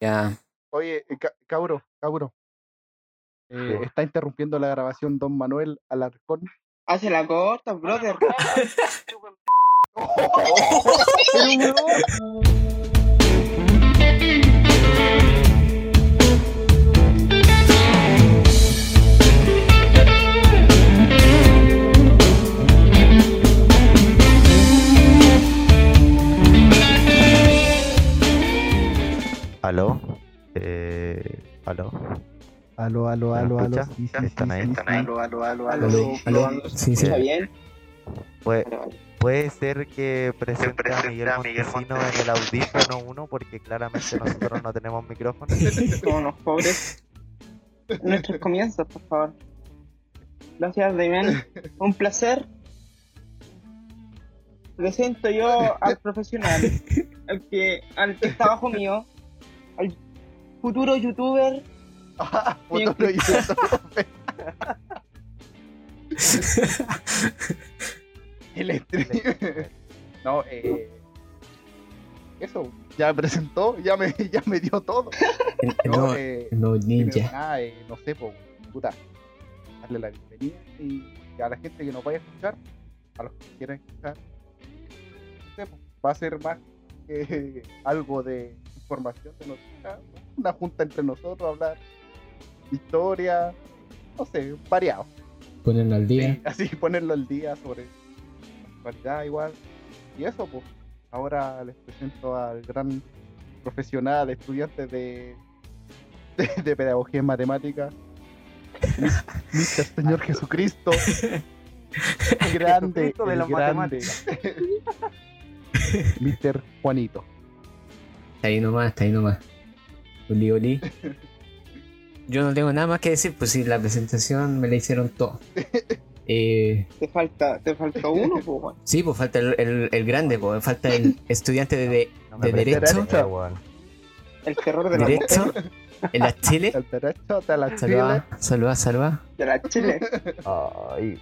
Ya. Oye, Ca- Cauro, Cauro. Eh, Sí. está interrumpiendo la grabación Don Manuel Alarcón. Hace la corta, brother. ¿Aló? Eh, ¿Aló? Aló, aló, ¿Me aló, aló. escucha? Sí, sí, ¿Están ahí? ¿Están sí. Aló, aló, aló, aló. Aló, aló. Probando, ¿se Sí, sí. escucha bien? Puede, puede ser que presente a Miguel Montesino en el audífono 1 porque claramente nosotros no tenemos micrófono. Como unos pobres. Nuestros comienzos, por favor. Gracias, Damián. Un placer. Presento yo al profesional, al que, al que está bajo mío, futuro youtuber. Ah, futuro youtuber. El stream. No, eh. Eso, ya me presentó, ya me, ya me dio todo. No, nuevo, eh, que ninja. nada, eh, no sé, pues, puta, darle la bienvenida y, y a la gente que nos vaya a escuchar, a los que quieran escuchar, no sé, pues, va a ser más que algo de información de noticias, una junta entre nosotros, hablar historia, no sé, variado. Ponerlo al día. Sí, así ponerlo al día sobre la actualidad igual. Y eso, pues, ahora les presento al gran profesional, estudiante de, de, de pedagogía en matemáticas, Mis- Mr. Señor Jesucristo. grande, Jesucristo de el grande. Mr. Juanito. Está ahí nomás, está ahí nomás. Oli, oli. Yo no tengo nada más que decir, pues sí, la presentación me la hicieron todo. Eh, Te falta, te falta uno, pues, weón. sí, pues falta el, el- el grande, pues falta el estudiante de, de, No derecho. El terror de la, derecho en la Chile. El derecho de la Chile. Saluda, saluda, saluda. de la Chile. Ay.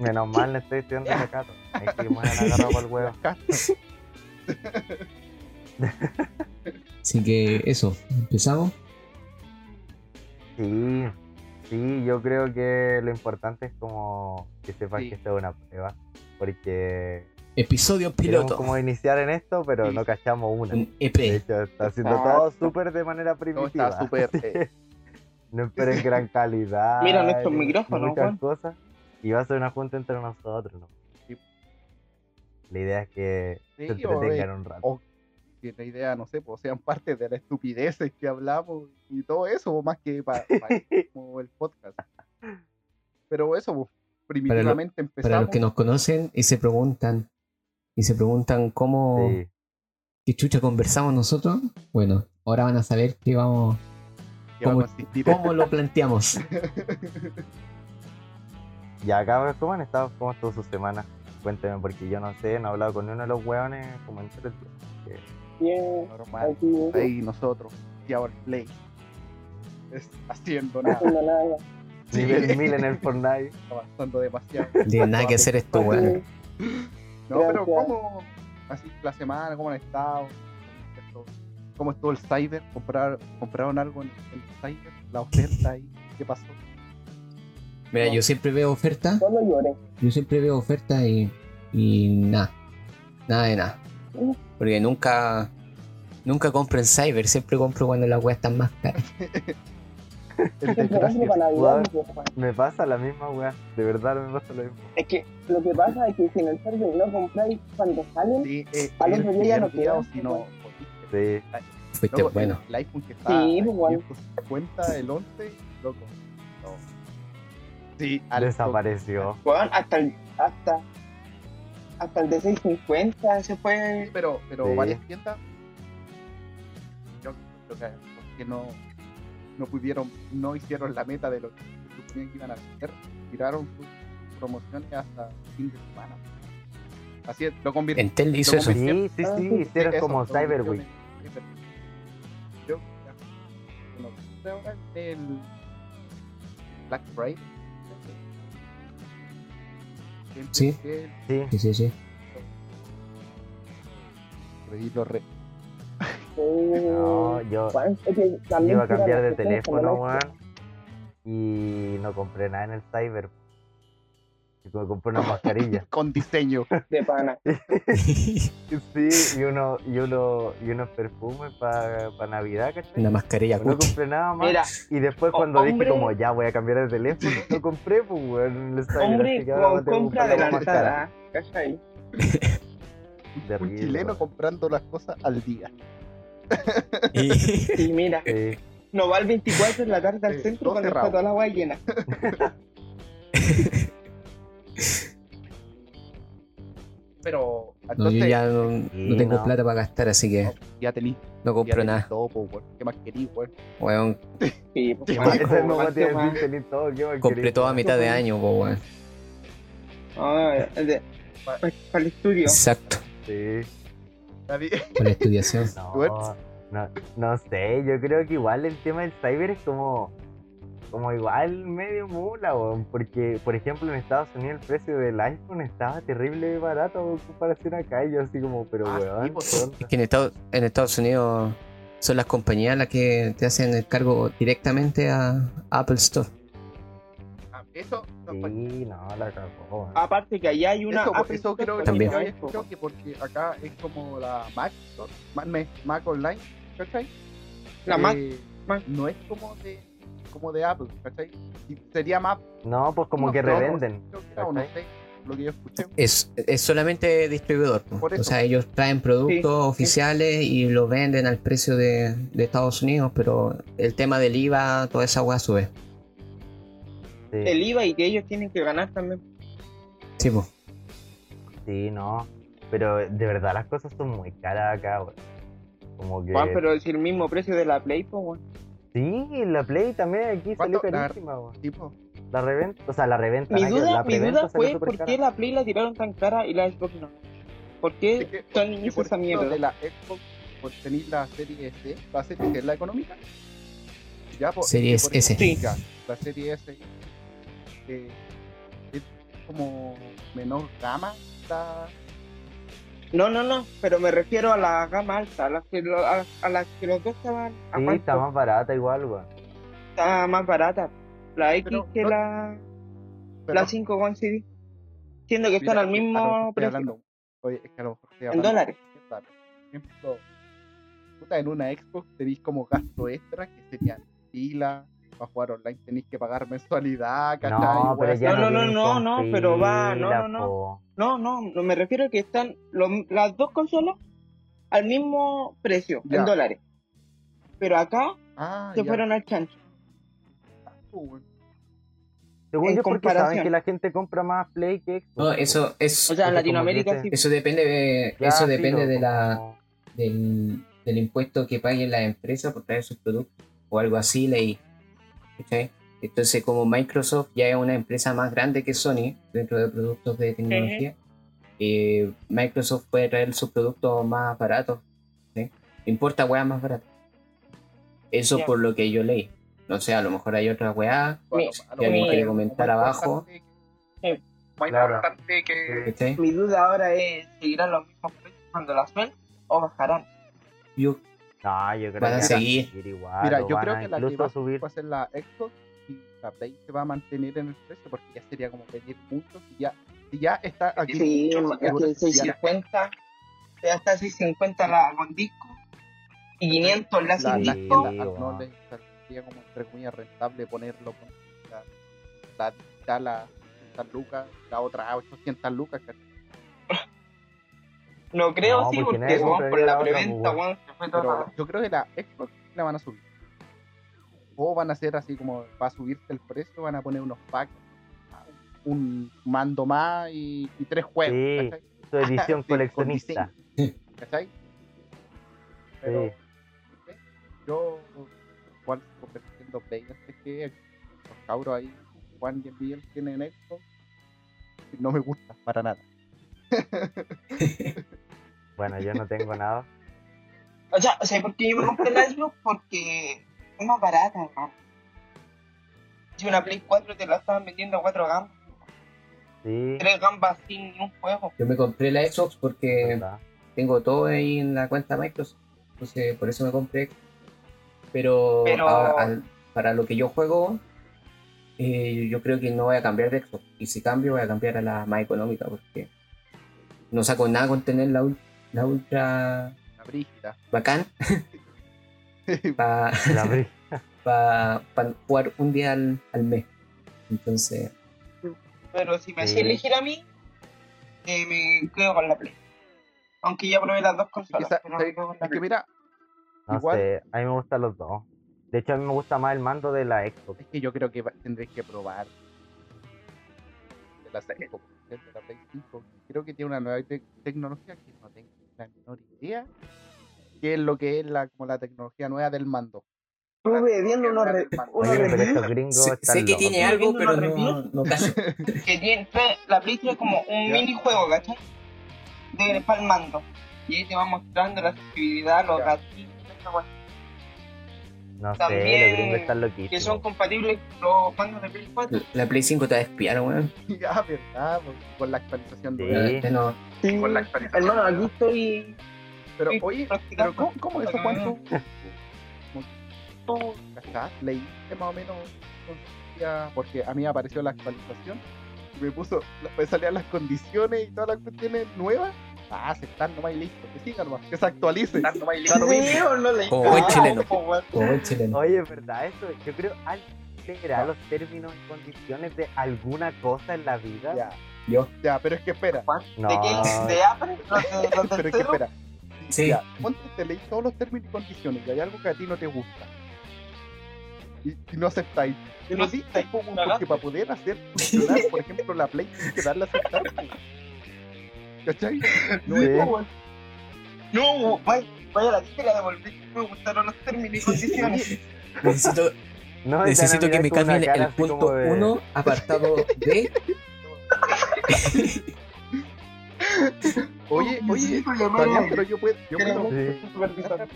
Menos mal le estoy estudiando ese cato. Es que me van a agarrar por el huevo. Así que eso, empezamos. Sí, sí, yo creo que lo importante es como que sepan Sí. que esto es una prueba. Porque Episodio piloto. como iniciar en esto, pero Sí. no cachamos una. Un E De EP. hecho, está haciendo todo súper de manera No, primitiva. está súper. eh, No esperen gran calidad. Mira nuestros micrófonos, Muchas Juan. cosas. Y va a ser una junta entre nosotros, ¿no? Sí. La idea es que Sí, se entretengan un rato. o que la idea, no sé, pues sean parte de las estupideces que hablamos y todo eso, más que para como el podcast. Pero eso, pues, primitivamente Para empezamos. los que nos conocen y se preguntan, y se preguntan cómo, Sí. qué chucha conversamos nosotros, bueno, ahora van a saber que vamos, que vamos cómo- cómo lo planteamos. Ya, cabros, ¿cómo han estado? ¿Cómo estuvo su semana? Cuéntenme, porque yo no sé, no he hablado con uno de los hueones como en tres días. Bien, Normal. aquí, Ahí nosotros, y ahora play. Es haciendo nada, haciendo nada. Sí. Nivel 1000 en el Fortnite. avanzando demasiado. Tiene nada que hacer esto, weón. No, pero. ¿cómo? Así la semana, ¿cómo han estado? ¿Cómo estuvo el cyber? ¿Comprar, ¿Compraron algo en el cyber? ¿La oferta ahí? ¿Qué pasó? Mira, yo siempre veo lloré. yo siempre veo ofertas y, y nada, nada de nada. Porque nunca, nunca compro en Cyber, siempre compro cuando las weas están más caras. Me pasa la misma weá. De verdad me pasa lo mismo. Es que lo que pasa es que si en el server no compráis cuando salen, Sí, eh, Al el otro día ya no primer día, o queda, si no. Sí. Fuiste Loco, bueno. El, el iPhone que está Sí, pues, bueno. 550, el 11, loco. No. Sí, Desapareció. weón, hasta el, hasta, hasta el de 650 se puede. Pero, pero Sí. varias tiendas. Yo creo que porque no, no pudieron, no hicieron la meta de lo que suponían que iban a hacer. Tiraron sus promociones hasta fin de semana. Así es, lo convirtieron. Entel hizo eso. Sí, sí, Ah, sí. Hicieron eso, como lo Cyber convirtieron Week. en Cyber Week. Yo, ya, no sé ahora el Black Friday. Sí. Sí. Sí, sí, sí. reí lo re- No, yo, Weón, es que yo iba a cambiar de teléfono, weón. Y no compré nada en el cyber. Me compré una mascarilla. Con diseño. de pana. Sí, y uno, y uno, y unos perfumes para Navidad, ¿cachai? Una mascarilla No compré nada más. Mira, Y después cuando hombre- dije como ya voy a cambiar de teléfono, lo compré, pues weón, hombre con compra la. ¿Cachai? De Un chileno comprando las cosas al día. Y- Sí, mira. Sí. No va el 24 en la tarde al Eh, centro todo cuando está toda la weá llena. Pero No, entonces yo ya no, Sí, no tengo no. plata para gastar, así que ya tenéis no ya compro tenéis nada. todo, po. ¿Qué más querís, weón? Weón, Sí, pues, no te ¿qué más compré todo a mitad de año, po, weón. Ah, de- pa- Para el estudio. Exacto, Sí. Por la estudiación. No, no, no sé, yo creo que igual el tema del cyber es como, como igual medio mula, weón, porque por ejemplo en Estados Unidos el precio del iPhone estaba terrible barato en comparación acá y yo así como, pero Ah, sí, weón, pues, ¿qué Es que en Estados, en Estados Unidos son las compañías las que te hacen el cargo directamente a Apple Store. Ah, Eso, no, Sí, no, la cagó. Aparte que allá hay una eso, Apple eso Store creo que También. también. escuchado que porque acá es como la Mac Store, Mac, me- Mac Online, ¿cachai? La Mac, Eh, Mac. No es como de, como de Apple, ¿cachai? Y sería más... No, pues como que revenden. creo que era, o no ¿cachai? sé, lo que yo escuché. Es, es solamente distribuidor. O sea, ellos traen productos Sí, oficiales y lo venden al precio de, de Estados Unidos, pero el tema del IVA, toda esa weá sube. Sí, el IVA y que ellos tienen que ganar también. Sí, po. sí, no. Pero de verdad las cosas son muy caras acá, weón. Como que... Juan, pero es el mismo precio de la Play, pues, weón. Sí, la Play también aquí salió carísima, weón. Tipo, La reventa, o sea, la reventa. Mi duda, la mi duda fue por cara. qué la Play la tiraron tan cara y la Xbox no. ¿Por qué que por esa mierda? de la Xbox, por tener la serie S, la serie S es la económica. Ya, pues, por S. ejemplo, ya, la serie S eh, es como menor gama. La... No, no, no, pero me refiero a la gama alta, a las que, lo- a, a las que los dos estaban a Sí, cuánto? está más barata igual, weón. Está más barata. La X Pero que no- la, Pero, la 5 con CD. Siendo que están mira, al a lo mismo precio. hablando- oye, es que a lo mejor estoy En hablando dólares. mierda, pero, Por ejemplo, puta, en una Xbox tenéis como gasto extra que serían pila. Para jugar online tenéis que pagar mensualidad, ¿cachai? No, pero Weas ya No, no, no, no, pero va, no, no, no. No, no, no, me refiero a que están lo- las dos consolas al mismo precio, Ya. en dólares. Pero acá Ah, se ya. fueron al chancho. Según en yo, porque saben comparación. que la gente compra más Play que Xbox. No, eso es. O sea, en Latinoamérica sí. Eso depende de, Ya, eso depende de la, del, del impuesto que paguen las empresas por traer sus productos o algo así leí. ¿Cachai? Entonces, como Microsoft ya es una empresa más grande que Sony dentro de productos de tecnología, eh, Microsoft puede traer sus productos más baratos. importa weas más baratas. Eso por lo que yo leí. No sé, a lo mejor hay otra weá. Bueno, lo alguien quiere comentar abajo. Eh, Más claro. importante que. ¿cachai? Mi duda ahora es, ¿seguirán los mismos precios cuando las ven o bajarán? Yo, No, yo creo Van a que seguir. igual. Mira, yo van creo a que la que va subir. va a ser la Xbox y la Play se va a mantener en el precio porque ya sería como pedir mucho si ya, si ya está aquí. Sí, es seguro que que ya 650, ya está 650 la con disco y 500 la la, sin la disco. Sí, no sería como entre comillas rentable ponerlo con la, la digital a 600 lucas, la otra a 800 lucas. ¿cachai? No creo No, sí, porque porque, compraría por la preventa, pues, weón, se fue toda Pero la- yo creo que la Xbox la van a subir. O van a hacer así como para subirse el precio, van a poner unos packs, un mando más y, y tres juegos. Sí. ¿cachai? Su edición Sí, con coleccionista. diseño, ¿Cachai? Pero Sí. yo igual sigo prefiriendo Play antes que los cabros ahí, Juan y Miguel tienen Xbox y no me gusta para nada. Bueno, yo no tengo nada. O sea, o sea, porque yo me compré la Xbox porque es más barata, hermano. Si una Play 4 te la estaban vendiendo a 4 gambas, Sí. 3 gambas sin ni un juego. yo me compré la Xbox porque verdad. tengo todo ahí en la cuenta Microsoft. Entonces, por eso me compré. Pero, Pero- a- para lo que yo juego, eh, yo creo que no voy a cambiar de Xbox. Y si cambio, voy a cambiar a la más económica porque no saco nada con tener la, ul- la ultra La brígida. bacán para La bri- jugar un día al, al mes. Entonces, Pero si me hacía elegir a mí, eh, me quedo con la Play. Aunque ya probé las dos Es que, consolas. sa- pero sa- me quedo con la es que Play. mira, No Igual- sé, a mí me gustan los dos. De hecho, a mí me gusta más el mando de la Xbox. es que yo creo que tendréis que probar de la Xbox, de la Play 5. Creo que tiene una nueva te- tecnología que no tengo la menor idea qué es lo que es la, como la tecnología nueva del mando. Estuve viendo unos, re- unos Oye, pero reviews estos gringos sé, están sé que locos. tiene algo, pero no, no que tiene, la Play tiene como un minijuego, ¿cachai? De para el mando. Y ahí te va mostrando la accesibilidad, los gatillos, No sé, También los gringos están que loquísimos. son compatibles los mandos de Play 4. La Play 5 te va a espiar, weón. ya, verdad, Pues, con la actualización Sí. nueva. Este no- Sí, Con la actualización hermano, aquí estoy Pero Sí, oye, pero ¿cómo, cómo eso? ¿Cuánto? ¿Tú cachás? Leíste más o menos porque a mí me apareció la actualización y me puso, me salían las condiciones y todas las cuestiones nuevas. Ah, aceptar nomás y listo, que siga nomás, que se actualice. Da lo mismo. Sí, o no le Como buen chileno. como buen chileno. Oye, es verdad eso. Yo creo alguien leerá los términos y condiciones de alguna cosa en la vida. Ya, Yo. ya, pero es que espera, No. ¿De qué? ¿De Apple? ¿Los de, los pero es que espera. Sí. Ya, ponte, te leí todos los términos y condiciones y hay algo que a ti no te gusta. Y, y no aceptáis. Y No no cagaste. porque para poder hacer funcionar, por ejemplo, la Play tienes que darle a aceptar. ¿Cachai? No Sí. es No, vaya, vaya a la tienda y la devolví. No me gustaron los términos y condiciones. Necesito, No, necesito que me cambien el punto de- 1, apartado D. Oye, oye, bien, a- pero yo puedo, yo puedo Sí. agarrar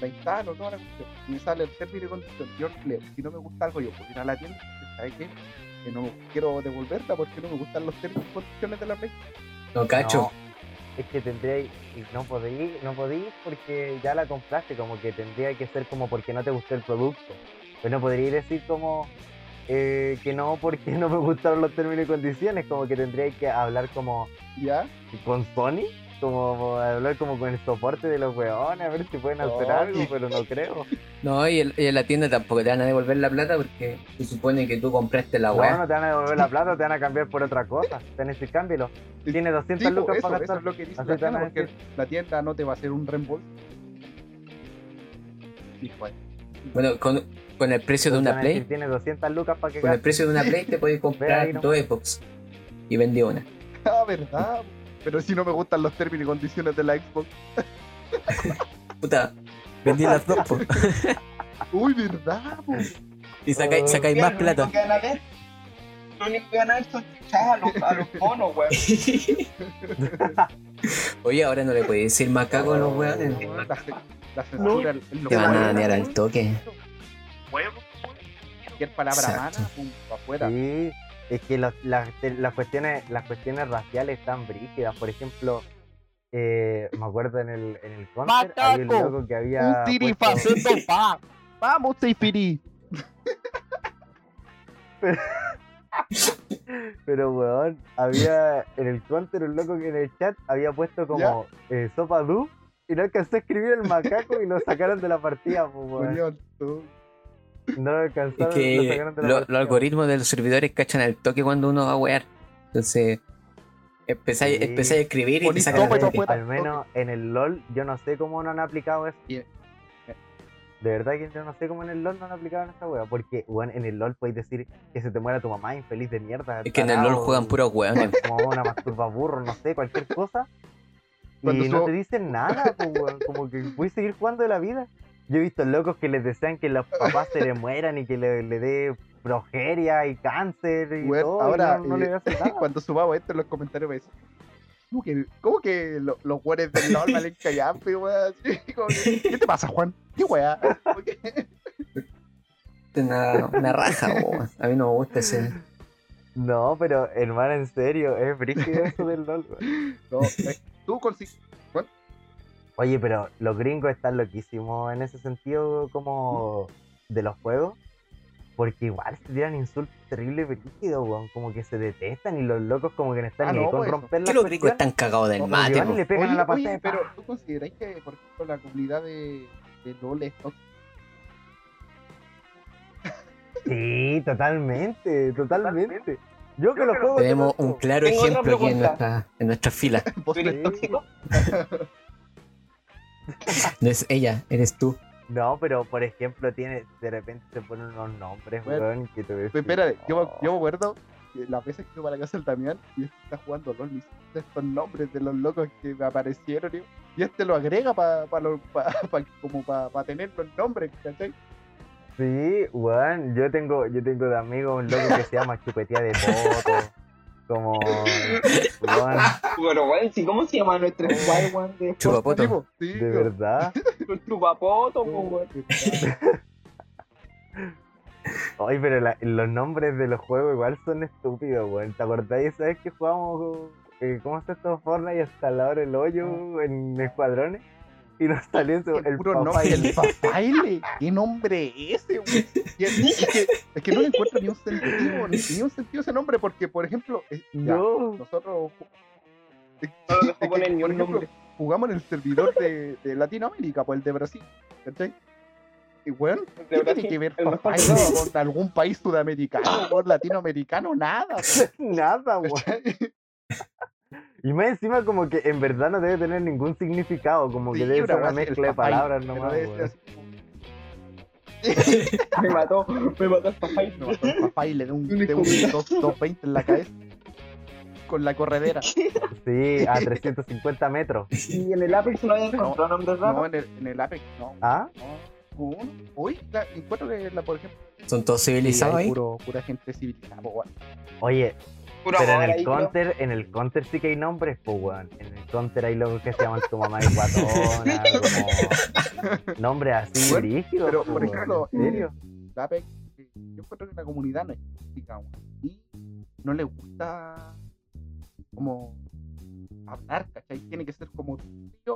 la instalo, toda la cuestión, y me sale el término y condición, yo leo. Si no me gusta algo, yo puedo ir a la tienda, ¿sabes qué? Que no quiero devolverla porque no me gustan los términos y condiciones de la Play. No cacho. No, es que tendría y no podéis, no podéis porque ya la compraste, como que tendría que ser como porque no te gustó el producto. Pero no podría decir como eh, que no porque no me gustaron los términos y condiciones, como que tendría que hablar como ¿Ya? con Sony, como hablar como con el soporte de los weones, a ver si pueden hacer algo, pero no creo. No, y, el- y en la tienda tampoco te van a devolver la plata porque se supone que tú compraste la No, weá. no te van a devolver la plata, te van a cambiar por otra cosa. Te van a decir, cámbialo. Tiene 200 Sí, po, lucas eso, para eso gastar. es lo que dice Así la tienda, a porque decir. la tienda no te va a hacer un reembolso. De- Bueno, con, con el precio de una Play, Tiene 200 lucas para que con el precio de una Play te puedes comprar ahí nomás. dos Xbox. Y vendí una. Ah, verdad. Pero si no me gustan los términos y condiciones de la Xbox. Puta, vendí las dos, po. Uy, verdad, po. Y sacáis, sacáis más Lo plata. único que van a ver, lo único que van a ver son a los, a los monos, weón. Oye, ahora no le podéis decir macaco a los weones. La, ce- la censura es lo Te van a dañar al toque. Cualquier palabra Exacto. mala, pum, afuera. Sí, es que los- las, las cuestiones las cuestiones raciales están brígidas. Por ejemplo, eh, me acuerdo en el, en el Counter había un loco que había. Un puesto- pa. Vamos, Seifiri. Pero weón, había en el Counter un loco que en el chat había puesto como eh, sopa du y no alcanzó a escribir el macaco y lo sacaron de la partida, pues, weón. No lo Es alcanzaron, lo que lo- los algoritmos de los servidores cachan al toque cuando uno va a wear. Entonces, empezáis, Sí. empezáis a escribir y te sacan al toque. afuera. Al menos en el LOL, yo no sé cómo no han aplicado eso. De verdad que yo no sé cómo en el LOL no han aplicado esa wea. Porque, bueno, en el LOL podéis decir que se te muera tu mamá infeliz de mierda. Es que en el LOL juegan puros weones. Como una masturba burro, no sé, cualquier cosa. Cuando y no te dicen nada, pues, weón. Como que puedes seguir jugando de la vida. Yo he visto locos que les desean que los papás se le mueran y que le, le dé progeria y cáncer y todo. y ahora, no, no eh, le hacen nada. Cuando subamos esto en los comentarios, me dicen, ¿cómo que, cómo que lo- los weones del LOL valen callampe, weón? ¿Qué te pasa, Juan? ¿Qué weá? Una, una raja, weón. A mí no me gusta ese. No, pero hermano, en serio, es brígido eso del LOL, weón. No, eh, tú consigues. Oye, pero los gringos están loquísimos en ese sentido como de los juegos. Porque igual se tiran insultos terribles brígidos, weón. Como que se detestan y los locos como que no están Ah, ni no, con pues, romper ¿Qué las los gringos están cagados del mate? van le pegan Oye, a la oye, pantalla. pero ¿tú consideráis que, por ejemplo, la comunidad de, de LOL es tóxica? Sí, totalmente, totalmente. Yo que los juegos. Tenemos un claro ejemplo aquí en, nuestra, en nuestras filas. ¿Vos ¿Tú eres tóxico? No es ella, eres tú. No, pero por ejemplo, tiene, de repente se ponen unos nombres, Bueno, weón, que te ves. Pues espérate, yo, me- yo me acuerdo que las veces que iba para la casa del Damián y este está jugando LOL, me estos nombres de los locos que me aparecieron tío, y este lo agrega para como para tener los nombres, ¿cachai? Sí, weón, yo tengo, yo tengo de amigo un loco que se llama Chupetía de Poto. Como. Weón, Pero, weón, ¿sí, ¿cómo se llama nuestro squad, weón? De Chupapoto. Sí, de verdad. chupapoto, po, weón. Ay, pero la- los nombres de los juegos igual son estúpidos, weón. ¿Te acordáis esa vez que jugamos, eh, ¿cómo se esto Fortnite hasta la hora el hoyo en escuadrones? Y nos salió ese- El, el puro nombre, papá el papaile. ¿Qué nombre es ese, güey? Es, que, es que no le encuentro ni un sentido, ni, ni un sentido ese nombre, porque, por ejemplo, es- ya, No. nosotros es- No que, por ejemplo, nombre. jugamos en el servidor de, de Latinoamérica, pues el de Brasil, ¿cachai? Y weón, ¿qué tiene que ver papaile con algún país sudamericano, con latinoamericano? Nada, Nada, weón. Y más encima como que en verdad no debe tener ningún significado, como que Sí, debe ser una mezcla de palabras nomás, Me mató, me mató el papá. Me mató el papaile de un, Un de un escopetazo. 2- 220 en la cabeza. Con la corredera. Sí, a 350 metros. Y en el Apex no hay encontrado nombres No, raros. en el, en el Apex, no. ¿Ah? no. Uy, la, encuentro que, la, por ejemplo, Son todos civilizados ahí. puro, pura gente civilizada. weón. Oye, Puro pero en el counter, en el counter sí que hay nombres, pues weón. En el counter hay locos que se llaman tu mamá es guatona, como nombres así Bueno, brígidos. pero, po, por weón, ejemplo, ¿En serio? Yo encuentro que la comunidad no es tóxica, weón, Y no le gusta como hablar, ¿cachai? Tiene que ser como tío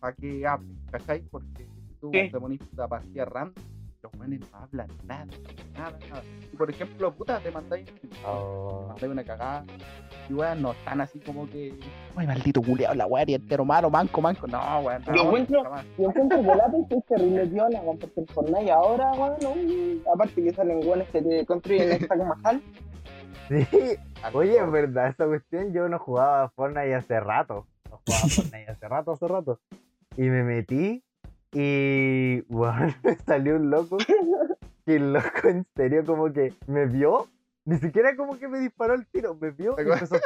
para que hable, ¿cachai? Porque tú Sí. te pones partida random, los buenos no hablan nada, nada, nada. Y por ejemplo, puta, te mandáis Oh, mandáis una cagada. Y weón, no están así como que. Ay, maldito culeado, la weá, y entero malo, manco, manco. No, weón. No, Yo encuentro-. Yo encuentro que Apex es terrible viola, weón, porque el Fortnite ahora, weón, no, aparte que salen weones que te construyen esta Mahal, Sí, oye, en verdad, esa cuestión yo no jugaba Fortnite hace rato. No jugaba Fortnite hace rato, hace rato. Y me metí y, weón, me salió un loco. Que el loco en serio como que me vio. Ni siquiera como que me disparó el tiro, me vio y empezó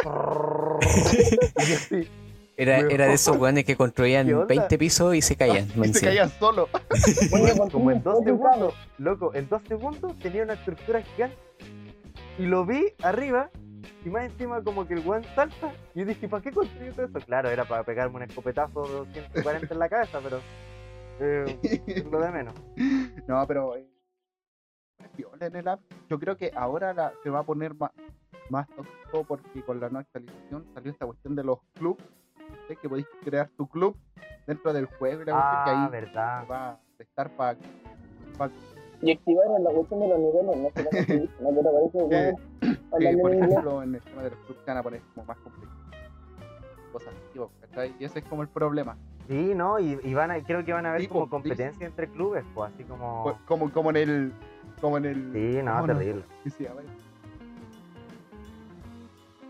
así, Era, era de esos weones que construían ¿Qué onda? 20 pisos y se caían. Y se caían solo. como en dos segundos, loco, en dos segundos tenía una estructura gigante. Y lo vi arriba y más encima como que el weón salta. Y yo dije, ¿para qué construí todo eso? Claro, era para pegarme un escopetazo de 240 en la cabeza, pero... eh, lo de menos. No, pero. eh, en el app. Yo creo que ahora la- se va a poner más, más tóxico porque con la nueva actualización salió esta cuestión de los clubs. ¿sí? Que podéis crear tu club dentro del juego y la cuestión Ah, que ahí verdad. va a estar para. y activaron la cuestión de los niveles, no no, pero parece hablando por ejemplo, en el tema de los clubs van a poner como más complejos. Cosas así. Y ese es como el problema. Sí, no, y, y van a, creo que van a haber Sí, como sí. competencia entre clubes, pues así como... Co- Como, como en el. Como en el. Sí, no, ¿cómo terrible.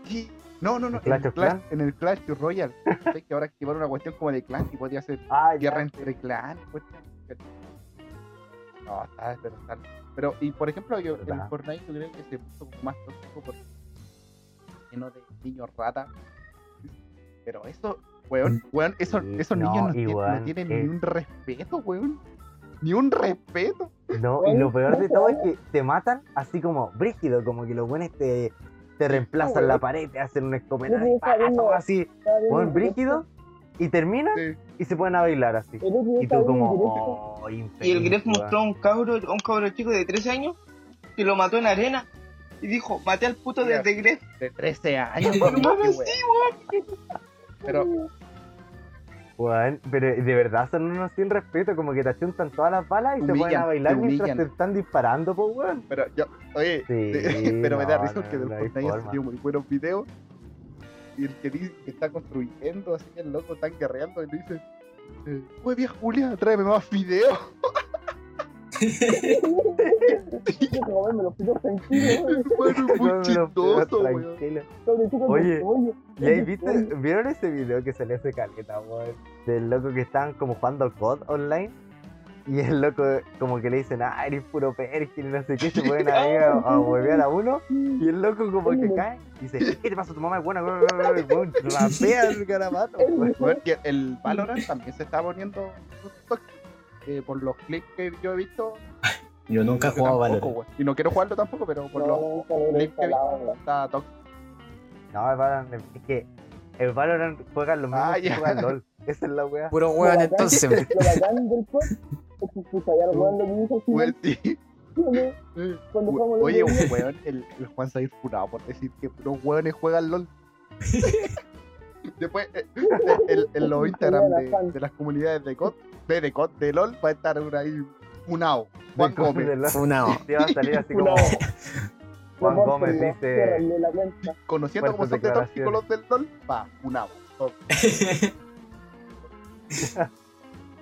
Sí. No, no, no. ¿Clash en, el Clash, en el Clash Royale. sé que ahora activaron una cuestión como de clan y podía hacer Ah, guerra sí. entre clan. cuestión. No, está, está. Pero, y por ejemplo, yo en ¿Verdad? Fortnite yo creo que se puso más tóxico porque lleno de niños rata. Pero eso, weón, weón, eso, Sí, esos no, niños no, tienen- no weón, tienen eh. ni un respeto, weón. Ni un respeto. No, y lo peor de todo es que te matan así como brígido, como que los buenos te, te reemplazan weón. la pared, te hacen un escopetazo, así, un brígido, y terminan Sí. y se ponen a bailar así. Y tú como, oh, Y el Gref weón. mostró a un cabro, a un cabro chico de 13 años que lo mató en arena. Y dijo, maté al puto desde Gref. De 13 años, weón, weón, sí, weón. Pero Weón, pero de verdad son unos sin respeto, como que te achuntan todas las balas y te ponen a bailar te mientras te están disparando, pues weón. Pero yo, oye, Sí, pero me da no, risa no, porque no Fortnite han forma. salido muy buenos videos. Y el que dice que está construyendo, así el loco está guerreando y le dice, eh, oye vieja Julia, tráeme más videos. Bueno, muy chistoso, Oye. ¿Y ahí viste, vieron ese video que salió hace caleta, weón? Del loco que estaban como jugando COD online. Y el loco como que le dicen, ah, eres puro perkin y no sé qué, se pueden ahí a, a huevear a uno. Y el loco como que cae y dice, ¿qué te pasa? Tu mamá es buena, weón, weón, weón, weón, rapea el garabato, el Valorant también se está poniendo eh, por los clips que yo he visto. Yo nunca he jugado tampoco, Valorant. Y no quiero jugarlo tampoco, pero por los No, clips que he visto está tóxico. No, el Valorant, es que el Valorant juega lo mismo Ah, que ya. juega el LOL. Esa es la wea. Puro weón entonces. Lo bacán del COD es que puta, ya lo weón lo que dice al Weón, final, sí. ¿no? Cuando jugamos Oye, los un weón, el, el Juan se ha furado por decir que puros weones juegan LOL. Después, eh, en, en los Instagram de, de las comunidades de COD, de, de LOL, va a estar uno ahí funado. Juan De Gómez. Funao. Te va a salir así como. Juan Gómez dice. Conociendo cómo son de tóxicos los del LOL, va, funado.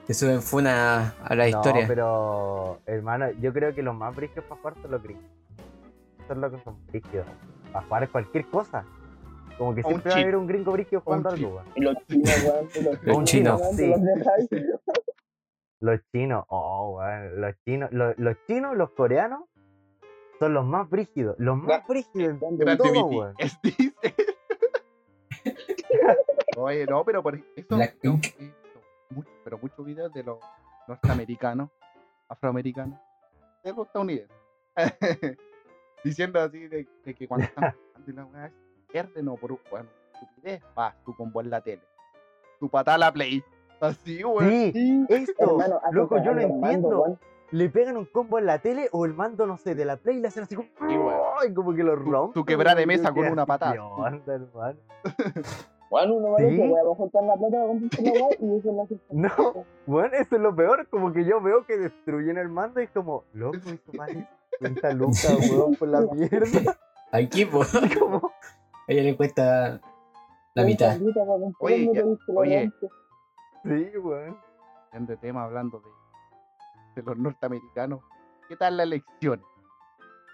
Te suben funa a la no, historia. pero hermano, yo creo que los más brígidos para jugar son los gringos. Son los que son brígidos. Para jugar cualquier cosa. Como que un siempre va a haber un gringo brígido un jugando algo, los chinos, weón. Un chino. Sí. Los chinos, oh, weón, los chinos, los, los chinos, los coreanos son los más brígidos, los más brígidos de todo, weón. es dice. Oye, no, pero por eso. Yo mucho, pero muchos videos de los norteamericanos, afroamericanos, de los estadounidenses. Diciendo así de, de que cuando están jugando y la weá pierden o por un bueno, estupidez, vas tú con vos en la tele. Tu patada la play. Así, weón. Sí, esto, hermano, loco, yo mando, entiendo. Le pegan un combo en la tele o el mando, no sé, de la play y le hacen así como, Sí, como que lo rompen. tu quebrada de mesa con una patada. ¿qué onda, hermano? Weón, uno Sí. a juntar la plata y eso lo No, Bueno, eso es lo peor, como que yo veo que destruyen el mando y es como, loco, esto vale 50 lucas, weón, por la mierda. Aquí, pues. Como, A ella le cuesta la mitad. Oye, ya- oye. Sí, weón. Cambiando de tema, hablando de, de los norteamericanos. ¿Qué tal la elección?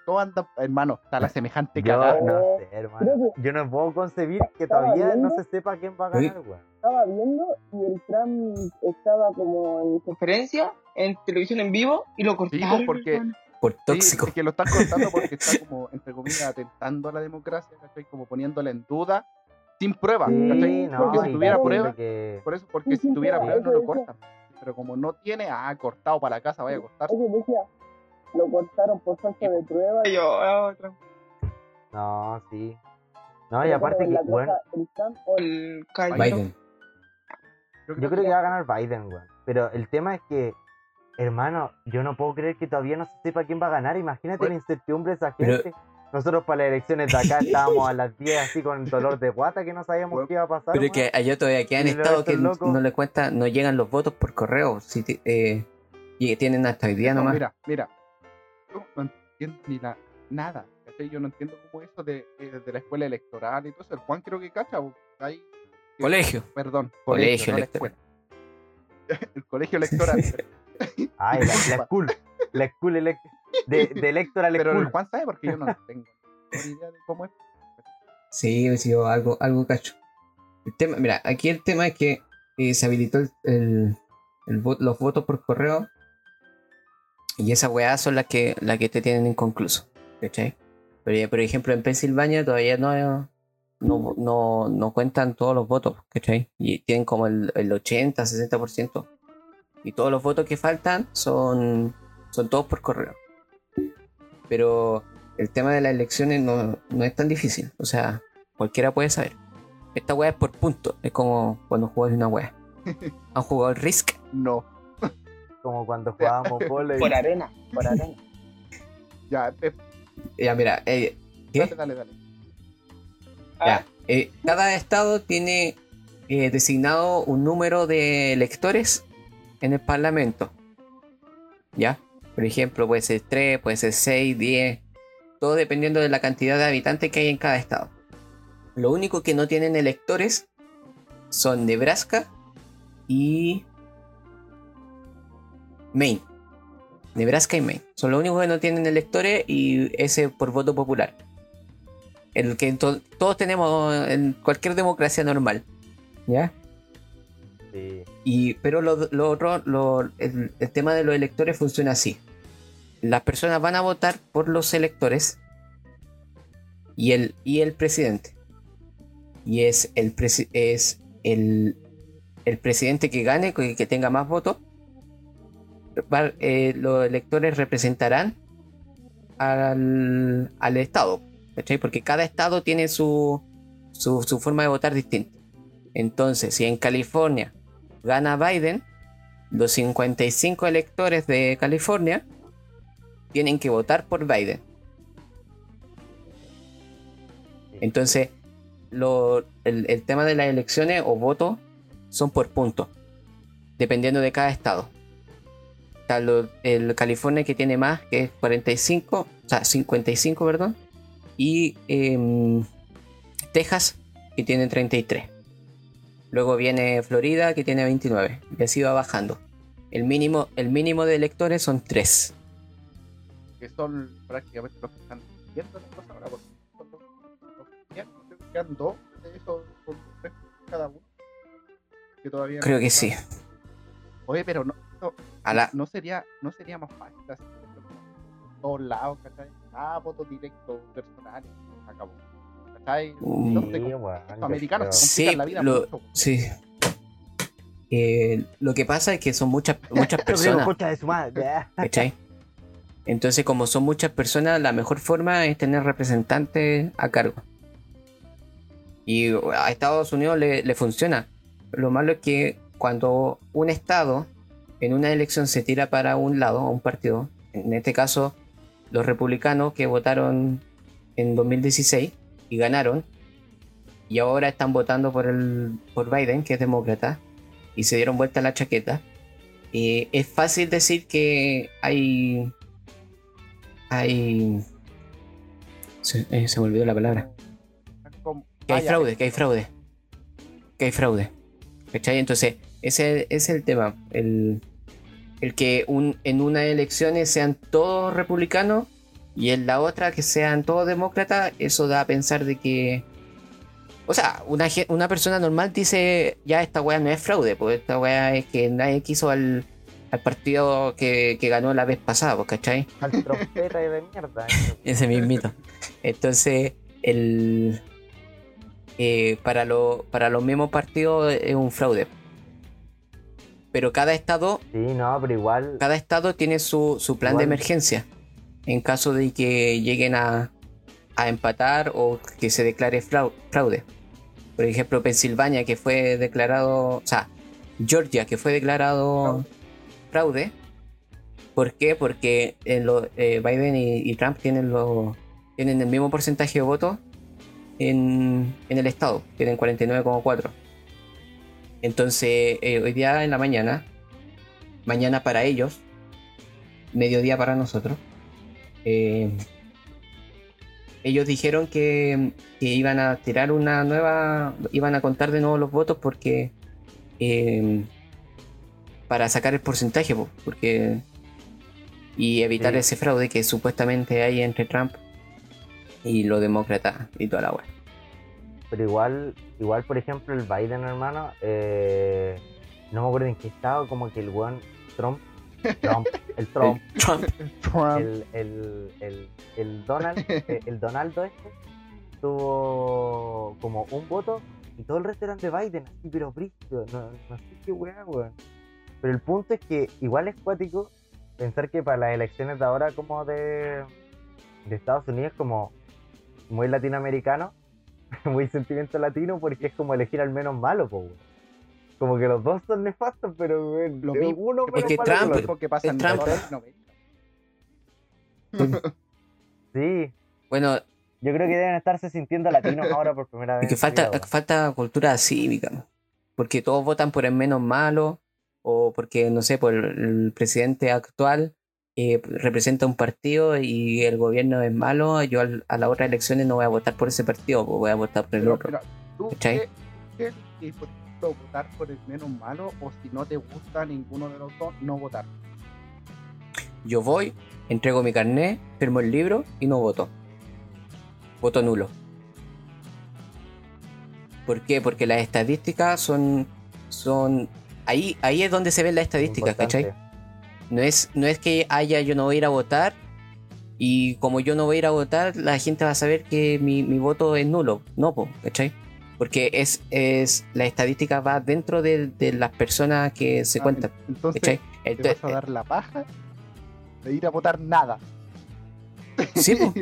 ¿Cómo anda, hermano? Está la semejante Yo cagada. no sé, hermano. Yo no puedo concebir que Estaba todavía no viendo. se sepa quién va a ganar, weón. Estaba viendo y el Trump estaba como en Conferencia en televisión en vivo y lo cortaron. porque- hermano. Por Sí, tóxico. es que lo están cortando porque está como, entre comillas, atentando a la democracia, ¿cachai? Como poniéndola en duda, sin pruebas, Sí, ¿cachai? no, Porque si tuviera que- por eso, porque Sí, si sí, tuviera sí, pruebas no lo cortan. Pero como no tiene, ah, cortado para la casa, vaya a cortar. Lo cortaron por falta de prueba y Yo, ah. No, sí. No, y aparte que, bueno, cosa, el Trump o el El Cayo. Biden. yo creo que va a ganar Biden, weón. Pero el tema es que, hermano, yo no puedo creer que todavía no se sepa quién va a ganar. Imagínate la incertidumbre de esa Pero- gente. Nosotros para las elecciones de acá estábamos a las 10 así con dolor de guata que no sabíamos Bueno, qué iba a pasar. Pero es que allá todavía quedan estados que locos- no le cuesta, no llegan los votos por correo. Si ti- eh, y tienen hasta hoy día No, nomás. mira, mira. Yo no entiendo ni la, nada. ¿cachai? Yo no entiendo cómo eso de, eh, de la escuela electoral y todo eso. El Juan creo que cacha. Ahí, que- Colegio. Perdón, Colegio no la electoral. El colegio electoral. Ay, la, la school. La school elect de, de electoral Pero el. Juan sabe porque yo no tengo ni idea de cómo es. Sí, sí, algo, algo cacho. El tema, mira, aquí el tema es que eh, se habilitó el, el- el vo- los votos por correo y esas weas son las que, las que te tienen inconcluso. ¿Cachai? Pero ya, por ejemplo, en Pensilvania todavía no, no, no, no cuentan todos los votos, ¿cachai? Y tienen como el, el 80, 60%. Y todos los votos que faltan son, son todos por correo. Pero el tema de las elecciones no, no es tan difícil. O sea, cualquiera puede saber. Esta wea es por puntos. Es como cuando juegas una wea. ¿Han jugado el Risk? No. Como cuando jugábamos volei. Por arena, por arena. Ya, eh, Ya, mira, eh, ¿qué? dale, dale, dale. Ya, eh, cada estado tiene eh, designado un número de electores en el Parlamento. ¿Ya? Por ejemplo, puede ser 3, puede ser 6, 10, todo dependiendo de la cantidad de habitantes que hay en cada estado. Lo único que no tienen electores son Nebraska y Maine. Nebraska y Maine. Son los únicos que no tienen electores y ese por voto popular. El que to- todos tenemos en cualquier democracia normal. ¿Ya? Sí. Y, pero lo, el, tema de los electores funciona así. Las personas van a votar por los electores y el, y el presidente. Y es el, es el, el presidente que gane, que, que tenga más votos. eh, los electores representarán al, al Estado. Porque cada Estado tiene su, su, su forma de votar distinta. Entonces, si en California gana Biden, los 55 electores de California tienen que votar por Biden. Entonces, el, tema de las elecciones o votos son por puntos, dependiendo de cada estado. El California que tiene más, que es 45, o sea, 55, perdón, y em, Texas que tiene 33. Luego viene Florida que tiene 29 y así va bajando. El mínimo, el mínimo de electores son 3. que son prácticamente los que están viendo las cosas ahora, porque quedan, dos de esos, son tres cada uno. Que todavía no Creo que sí. Oye, pero no, no, A la, no sería, no sería más fácil por todos lados, ¿cachai? Ah, voto directo, personal, y acabó. ¿Cachai? Mm. Los Sí, de- weón, los americanos se Sí, la vida lo- mucho. sí. Eh, lo que pasa es que son muchas, muchas personas. ¿Cachai? Entonces, como son muchas personas, la mejor forma es tener representantes a cargo. Y a Estados Unidos le, le funciona. Lo malo es que cuando un Estado en una elección se tira para un lado, a un partido, en este caso los republicanos que votaron en 2016 y ganaron, y ahora están votando por, el, por Biden, que es demócrata, y se dieron vuelta la chaqueta, eh, es fácil decir que hay. Hay. Se, eh, se me olvidó la palabra. Que hay fraude, que hay fraude. Que hay fraude. ¿Cachai? Entonces, ese, ese es el tema. El, el que un, en unas elecciones sean todos republicanos y en la otra que sean todos demócratas, eso da a pensar de que. O sea, una, una persona normal dice, ya esta weá no es fraude, pues esta weá es que nadie quiso al, al partido que, que ganó la vez pasada, pues, ¿cachai? Al trompeta de mierda. Ese mismito. Entonces, el eh, para, lo- para los mismos partidos es un fraude. Pero cada estado, Sí, no, pero igual. cada estado tiene su, su plan de emergencia. En caso de que lleguen a, a empatar o que se declare frau- fraude. Por ejemplo, Pensilvania, que fue declarado. O sea, Georgia, que fue declarado fraude. ¿Por qué? Porque lo- eh, Biden y, y Trump tienen, lo- tienen el mismo porcentaje de votos en, en el estado, tienen 49,4. Entonces, eh, hoy día en la mañana, mañana para ellos, mediodía para nosotros, eh, ellos dijeron que, que iban a tirar una nueva, iban a contar de nuevo los votos porque eh, para sacar el porcentaje, po, porque y evitar Sí. ese fraude que supuestamente hay entre Trump y los demócratas y toda la web. Pero igual, igual por ejemplo, el Biden, hermano, eh, no me acuerdo en qué estado, como que el weón Trump, Trump, el Trump, Trump. Trump. el, el, el, el Donald, eh, el Donaldo este, tuvo como un voto y todo el resto eran de Biden, así, pero brígido, no, no sé qué weá, weón. Pero el punto es que igual es cuático pensar que para las elecciones de ahora como de, de Estados Unidos como muy latinoamericano, muy sentimiento latino porque es como elegir al menos malo, po, weón. Como que los dos son nefastos, pero Lo es mismo- uno es que Trump- que el Lo que pasa en Trump. Sí, Bueno, yo creo que deben estarse sintiendo latinos ahora por primera vez. es que falta, falta cultura cívica. porque todos votan por el menos malo, o porque, no sé, por el, el presidente actual eh, representa un partido y el gobierno es malo, yo al- a las otras elecciones no voy a votar por ese partido, pues voy a votar por el Pero, otro. mira, ¿tú ¿Cachai? qué- qué- qué, por ejemplo, votar por el menos malo o si no te gusta ninguno de los dos, no votar? Yo voy, entrego mi carnet, firmo el libro y no voto. Voto nulo. ¿Por qué? Porque las estadísticas son. son ahí, ahí es donde se ven las estadísticas, ¿cachai? No es, no es que haya yo no voy a ir a votar y como yo no voy a ir a votar, la gente va a saber que mi, mi voto es nulo. No, po, ¿cachai? Porque es, es la estadística va dentro de, de las personas que se Ah, cuentan. Entonces, ¿cachai? te Entonces, vas a dar la paja de ir a votar nada. sí, po,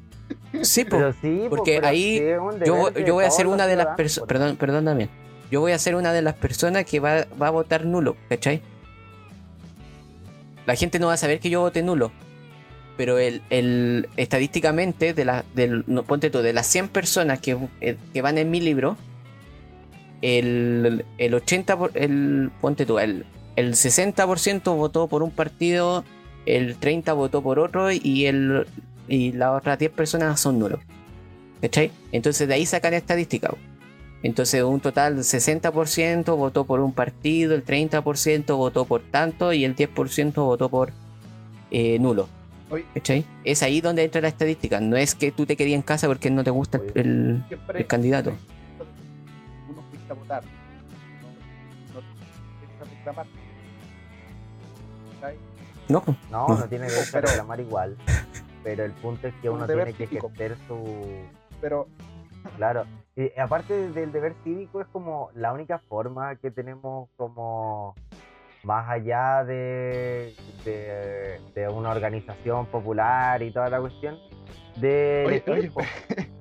sí, po. Pero sí, Porque pero ahí yo, yo voy a ser una de las personas, perdón, perdón también, yo voy a ser una de las personas que va, va a votar nulo, ¿cachai? La gente no va a saber que yo voté nulo, pero el, el estadísticamente, de la, del, no, ponte tú, de las 100 personas que, eh, que van en mi libro, el, el 80, por- el, ponte tú, el, el 60% votó por un partido, el 30% votó por otro y, y las otras 10 personas son nulos. ¿Cachai? Entonces de ahí sacan estadística. Entonces un total del 60% votó por un partido, el 30% votó por tanto y el 10% votó por eh, nulo. Es ahí donde entra la estadística. No es que tú te quedes en casa porque no te gusta el- el, Siempre el candidato. uno fuiste a votar. No, no reclamar. No. No, No. no tiene derecho a reclamar igual. Pero el punto es que Un uno tiene que cívico. ejercer su. Pero Claro. Y aparte del deber cívico, es como la única forma que tenemos como. Más allá de, de, de una organización popular y toda la cuestión, de Oye, elegir, oye,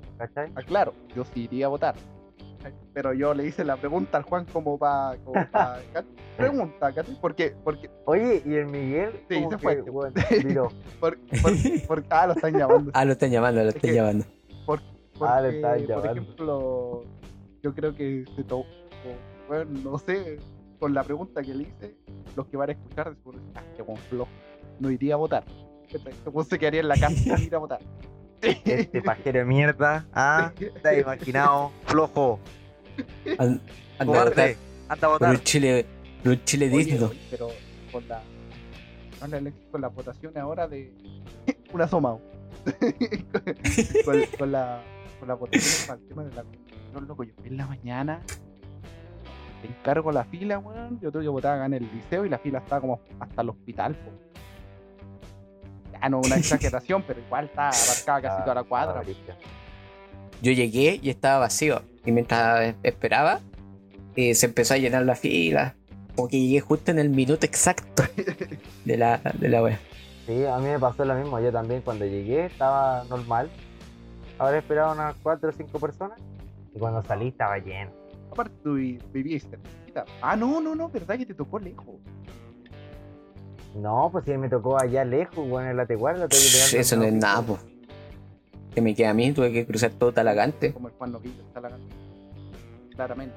¿cachai? aclaro, yo sí iría a votar. Pero yo le hice la pregunta al Juan como para... Como pa, pregunta, ¿cachai? Porque, porque, Oye, y el Miguel, Sí, como se que, fue. bueno, viró. por, por, por- ah, lo están llamando. Ah, lo están llamando, lo Es están que- llamando. Porque, Ah, estaban por llamando. ejemplo, yo creo que se tomó, bueno, no sé, con la pregunta que le hice, los que van a escuchar después ah, qué buen flojo, no iría a votar. Como se quedaría en la casa sin ir a votar. Este pajero de mierda, ¿ah? ¿Te has imaginado? Flojo. An- Anda a votar Cobarde. Anda a votar. un Chile, por Chile digno. pero con la, con la, con la votación ahora de un asomado. con, con la con la votación para el tema de la loco, yo fui en la mañana, te encargo la fila, weón, yo tuve que votar acá en el liceo y la fila estaba como hasta el hospital, po. Ya no una exageración, pero igual está abarcada casi toda la cuadra. Ah, brígido. Yo llegué y estaba vacío. Y mientras esperaba, eh, se empezó a llenar la fila. Como que llegué justo en el minuto exacto de la, de la wea. Sí, a mí me pasó lo mismo. Yo también cuando llegué estaba normal. Ahora esperaba unas 4 o 5 personas. Y cuando salí estaba lleno. Aparte tú vi- vivías cerquita. Ah, no, no, no, verdad que te tocó lejos. No, pues si me tocó allá lejos, bueno, en la pegar Eso no es nada, po. Que me queda a mí, tuve que cruzar todo Talagante. Como el Juan está la Claramente.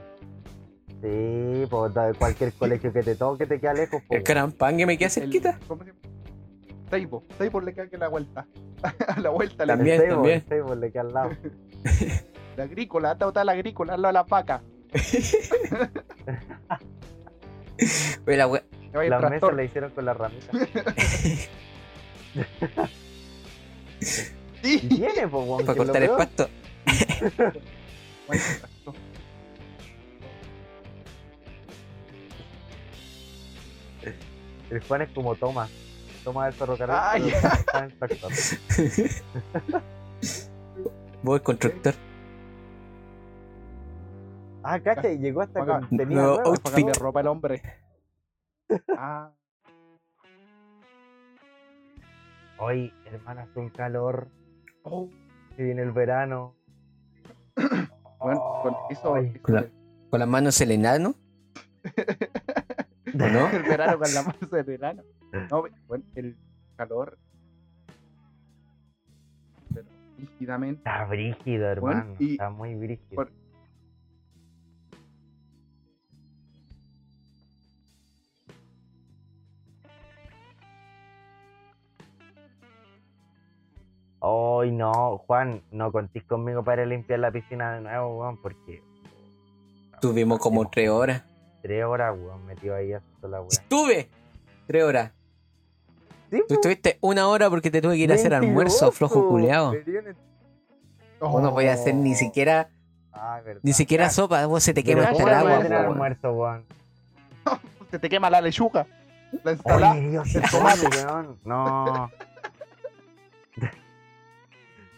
Sí, pues cualquier colegio que te toque te queda lejos. po, El carampán que me queda cerquita. El- ¿Cómo se llama? Seibo. Seibo le cae que la vuelta. a la vuelta le También. El Seibo, también. el Seibo le queda al lado. La agrícola, botar la agrícola, al lado de la vaca. Oye, la wea- mesas tractor. la hicieron con la ramita. Sí. tiene, pues, para cortar el pasto. El Juan es como Toma. Toma el ferrocarril. Ah, pero ya. Voy constructor. Ah, cacha, y llegó hasta Paga. con tenía No, nueva. out- Para ropa el hombre. Ah, Hoy, hermana, hace un calor. oh. Se viene el verano. Bueno, con eso. Ay, eso con la- Con las manos el enano. ¿O no? el verano con la mano de verano. No, bueno, el calor. Pero rígidamente. Está brígido, Bueno, hermano. y- Está muy brígido. por- Hoy no, Juan, no contís conmigo para a limpiar la piscina de nuevo, weón, porque Tuvimos como tres horas. tres horas, weón, metido ahí haciendo la weá. Estuve tres horas. Sí, Tú estuviste una hora porque te tuve que ir a hacer almuerzo, flojo culeado. Vos no podías hacer ni Oh. siquiera, Ah, verdad. ni siquiera sopa, vos se te quema ¿cómo hasta el no voy a agua. weón. almuerzo, weón? Se te quema la lechuga. La ensalada. Oye, Dios, el tomate, weón. No.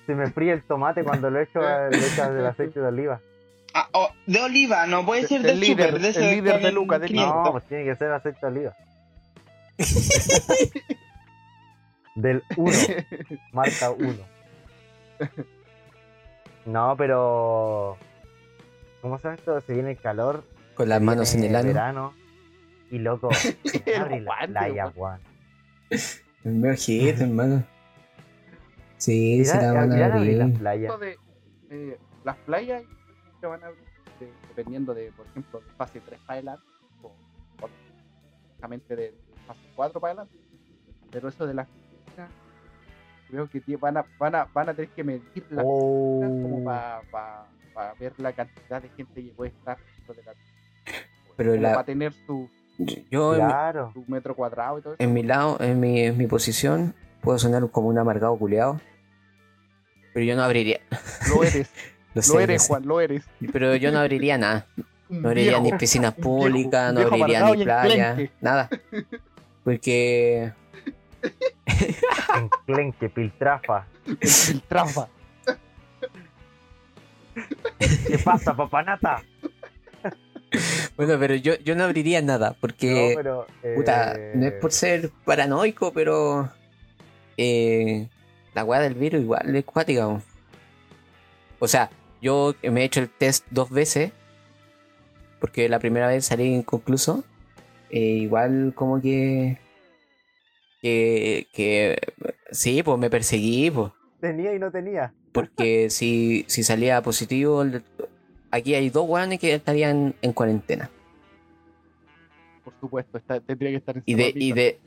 Se me fría el tomate cuando lo echo le echas del aceite de oliva. Ah, oh, de oliva, no puede El- ser el del líder, de el líder de Luca, de 500. No, pues tiene que ser aceite de oliva. Del 1, marca 1. No, pero. ¿Cómo sabes esto? Se viene el calor. Con las manos en el ano. verano. Y loco, abre la guante, playa, weón. medio ojito, hermano. Sí, Mira, se la van mira a abrir las playas. Esto de, eh, las playas se van a abrir de- dependiendo de, por ejemplo, de fase 3 para adelante o, o de fase 4 para adelante. Pero eso de las piscinas, creo que van a, van a, van a tener que medir las Oh. como para ver la cantidad de gente que puede estar dentro de la piscina. Pero la- para tener su, Yo Claro. su metro cuadrado y todo eso. en mi lado, en mi, en mi posición, puedo sonar como un amargado culeado. Pero yo no abriría. Lo eres, Lo, sé, lo eres. Juan, lo eres. Pero yo no abriría nada. No abriría viejo. ni piscinas públicas, no abriría ni playa, nada. Porque Enclenque, piltrafa. El filtrafa. ¿Qué pasa, papanata? Bueno, pero yo, yo no abriría nada, No, porque, pero. puta, eh, no es por ser paranoico, pero eh, la weá del virus igual es cuática. O sea, yo me he hecho el test dos veces, porque la primera vez salí inconcluso, eh, igual como que, que, que, sí, pues me perseguí, pues. Tenía y no tenía. Porque si, si salía positivo, aquí hay dos weones que estarían en cuarentena. Por supuesto, está- tendría que estar en Y de, y de,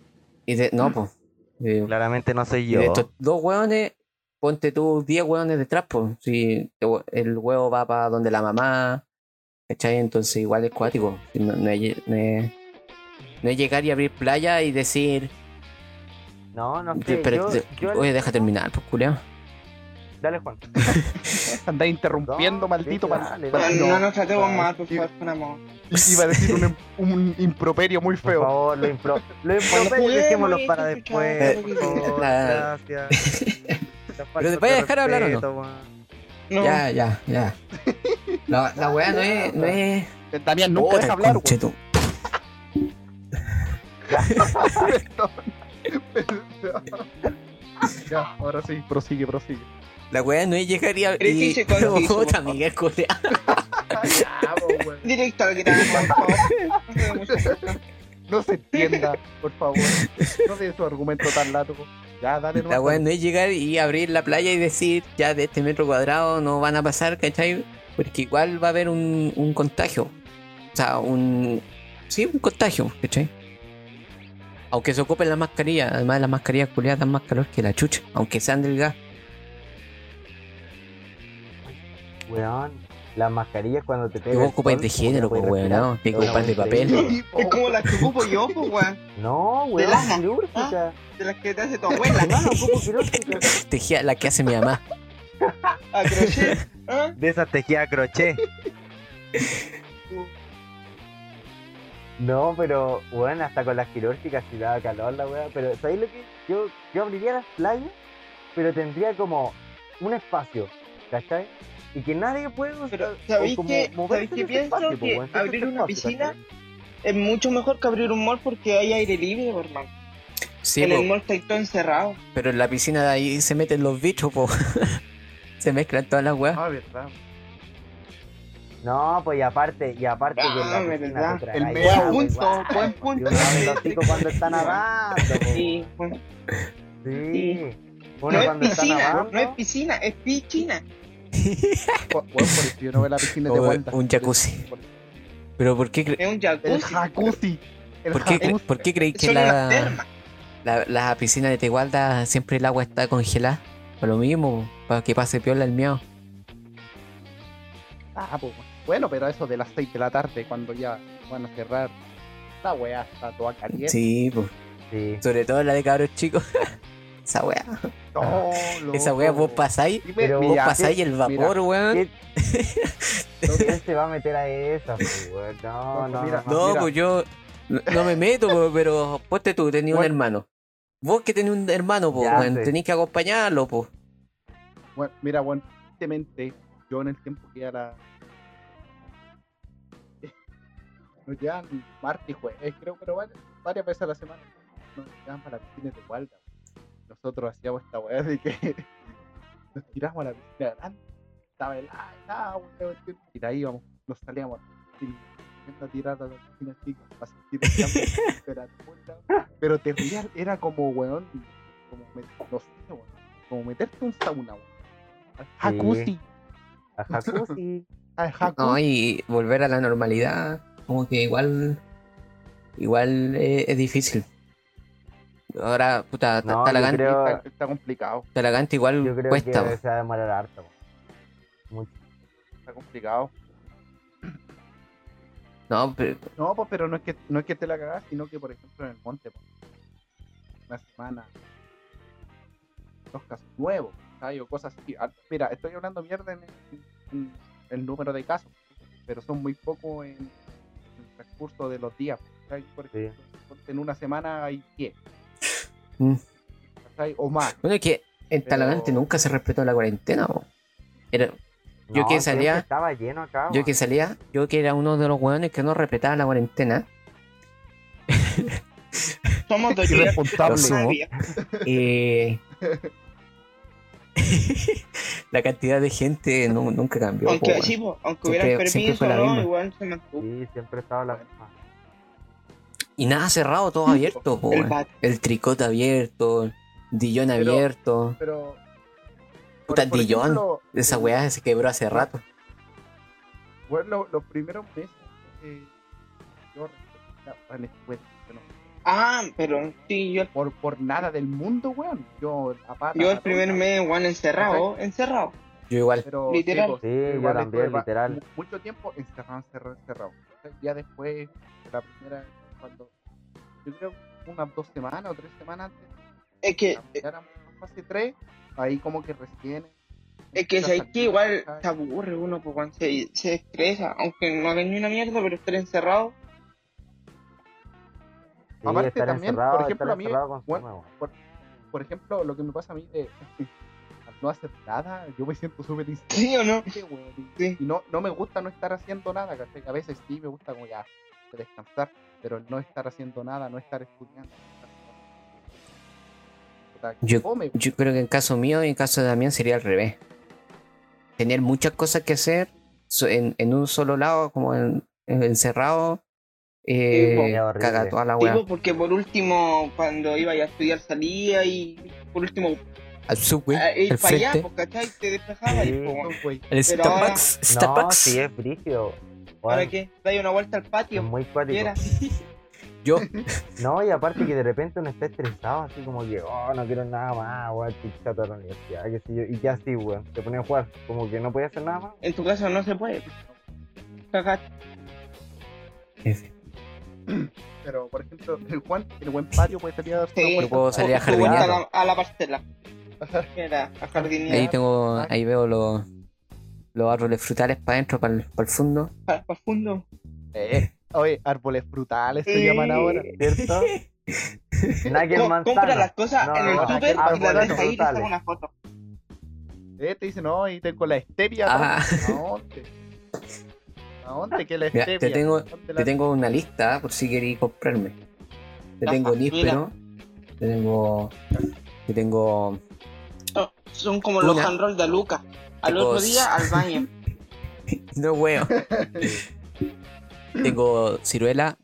y de, no, pues. Eh, Claramente no soy yo. de estos dos weones, ponte tú 10 weones detrás, pues. Si el huevo va para donde la mamá, ¿cachai? Entonces igual es cuático. Si No, no, es, no es- no es llegar y abrir playa y decir, No, no sé. pero, yo, yo- oye, deja terminar, pues, culiao. Dale, Juan. Anda interrumpiendo, No, maldito dale, Pero dale. no nos tratemos mal, por favor, con amor. Iba a decir un, un improperio muy Por feo. favor, lo impro. Lo juguemos, dejémoslo para después. por Gracias. Pero te voy a dejar hablar o no? no? Ya, ya, ya. La, la weá no es, no es. Damián, nunca Puta, deja hablar, güey. conchetu- Ya, ahora sí, prosigue, prosigue. La weá no es llegar y. por favor. Miguel Corea. Directo al grano, por favor. No se dé entienda, por favor. No de su argumento tan largo. Ya, dale, La weá no es llegar y abrir la playa y decir, ya de este metro cuadrado no van a pasar, ¿cachai? Porque igual va a haber un, un contagio. O sea, un. Sí, un contagio, ¿cachai? Aunque se ocupen las mascarillas, además las mascarillas culiadas dan más calor que la chucha, aunque sean del gas. Weón, las mascarillas cuando te Que pegas. vos ocupáis de género, no pues, weón. ¿no? Una ocupar de papel. Es como las que ocupo yo, pues, weón. No, weón, quirúrgica. De las que te hace tu abuela. Hermano, ocupo quirúrgica. Tejía la que hace mi mamá. A crochet. ¿ah? De esas tejidas a crochet. No, pero, bueno, hasta con las quirúrgicas si daba calor la weá. Pero, ¿sabéis lo que? Yo, yo abriría las playas, pero tendría como un espacio, ¿cachai? Y que nadie puede usar. Pero, ¿sabéis moverse ¿Sabéis ese pienso? espacio, Que ese abrir una piscina es mucho mejor que abrir un mall porque hay aire libre, por hermano. Sí, en po, el mall está todo encerrado. pero en la piscina de ahí se meten los bichos, po. se mezclan todas las weas. Ah, verdad. No, pues y aparte, y aparte que en Ah, la piscina verdad. te El medio agua punto, igual, buen punto. Los hocicos cuando está nadando. Sí, bueno. Sí. No Uno es piscina, nadando. no es piscina, es pichina. Bueno, por eso yo no veo la piscina de O Wanda. un jacuzzi. Pero ¿por qué, Es un El jacuzzi. El por qué, por qué creéis que la, la, la piscina de Tegualda siempre el agua está congelada? Para lo mismo, para que pase piola el miau. Ah, pues, bueno, pero eso de las 6 de la tarde, cuando ya van a cerrar, la weá está toda caliente. Sí, pues. Sí. Sobre todo la de cabros chicos. Esa weá. No, Esa weá vos pasáis. Pero Vos mira, pasáis el vapor, weón. ¿Qué- ¿Quién se va a meter a esa, weón? No, no, Mira, no. No, mira. pues yo no, me meto, po, pero ponte tú, tenías un Bueno. hermano. Vos que tenés un hermano, Ya sé. tenés que acompañarlo, pues. Bueno, mira, bueno, tristemente, yo en el tiempo que era. Nos llevan martes y jueves, creo, pero varias, varias veces a la semana. Nos llevan para piscinas de Walda. Nosotros hacíamos esta weá de que nos tiramos a la piscina grande. Estaba helada, helada, weón, y de ahí íbamos, nos salíamos y a tirar a la piscina chica para sentir el cambio. pero, pero terrible, era como, weón, como, no sé, weón, como meterte un sauna, weón. Al jacuzzi. A jacuzzi. Al jacuzzi. No, y volver a la normalidad, como que igual. Igual eh, es difícil. Ahora, puta, No, Talagante, creo- está, está complicado, Talagante igual Yo creo cuesta. que se va a demorar harto. Mucho. está complicado. No, pero No, pues, pero no es que no es que te la cagas, sino que por ejemplo en el monte, pues, una semana, dos casos nuevos, ¿sabes? O cosas así. Ah, Mira, estoy hablando mierda en, en el número de casos, pero son muy pocos en, en el transcurso de los días. ¿sabes? Por Sí. en una semana hay 10. Mm. O más. bueno, es que en Pero- Talagante nunca se respetó la cuarentena. po. Era, Yo No, que salía- Estaba lleno acá. yo que salía, yo que era uno de los hueones que no respetaba la cuarentena. Somos dos Irresponsable. Lo sumo. Eh, la cantidad de gente nu- nunca cambió. po, Aunque, weón. sí, po, aunque Siempre- siempre permiso fue la no, misma. igual se mantuvo. Sí, siempre estaba la misma. Y nada cerrado, todo abierto. po, El weón. El tricot abierto, Dillon Pero- abierto. Pero. Puta, por Dillon. ejemplo, Esa weá se quebró hace rato. Bueno, lo- los primeros meses eh, yo Ah, pero sí, yo, por, por nada del mundo, weón. Yo, a pata, yo el primer mes, igual encerrado, encerrado. Yo igual. pero, Literal. pues, Sí, yo igual también, estuve va- literal. mu- Mucho tiempo encerrado, encerrado, encerrado. Ya después, de la primera, cuando yo creo unas dos semanas o tres semanas antes, Es que, ya éramos fase 3, ahí como que recién. es que sabes que igual se aburre uno, pues, cuando se, se estresa, aunque no haga ni una mierda, pero estar encerrado. Sí, Aparte estar también, encerrado, por ejemplo, a mí, bueno, weón. Por ejemplo, lo que me pasa a mí de al no hacer nada, yo me siento súper ¿Sí o no? weón, y- Sí. Y no, no me gusta no estar haciendo nada, ¿cachai? A veces sí me gusta como ya descansar, pero el no estar haciendo nada, no estar estudiando. Yo- Yo creo que en caso mío y en caso de Damián sería al revés. Tener muchas cosas que hacer en, en un solo lado, como en, en- encerrado, eh, caga toda la weá. porque por último, cuando iba a estudiar salía y por último, Al subway, ir al para allá, frente, pues, ¿cachai? Te despejaba Sí. y bueno, güey. al pero Starbucks. No, Starbucks. sí es brígido. ¿Para qué? Dais una vuelta al Es patio, muy cuático. quiera. Yo, No, y aparte que de repente uno está estresado, así como que, oh, no quiero nada más, weón, estoy chato de la universidad, qué sé yo. Y ya así, weón, te ponía a jugar, como que no podía hacer nada más. En tu caso no se puede. Cagaste. Pero, por ejemplo, el Juan, el buen patio puede salir a darse Sí. una Yo puedo salir a O tu vuelta jardinear. a la, a la parcela. A jardinear. ahí tengo, ahí veo los, los árboles frutales para adentro, para el, para el fondo. para, para fondo. Eh, oye, árboles frutales se Eh. llaman ahora. ¿Cierto? Manzana. compra las cosas No, en el no, súper y las ahí y te una foto. Eh, te dicen, no, ahí tengo la stevia. Ah. ¿A dónde? ¿A dónde que la Mira, stevia? te tengo- ¿Dónde la- Te tengo una lista por si queréis comprarme. Te tengo níspero. Te tengo. Te tengo. No, son como los Tuna. handrolls de Luca. Al otro día al baño. No huevo. tengo ciruela.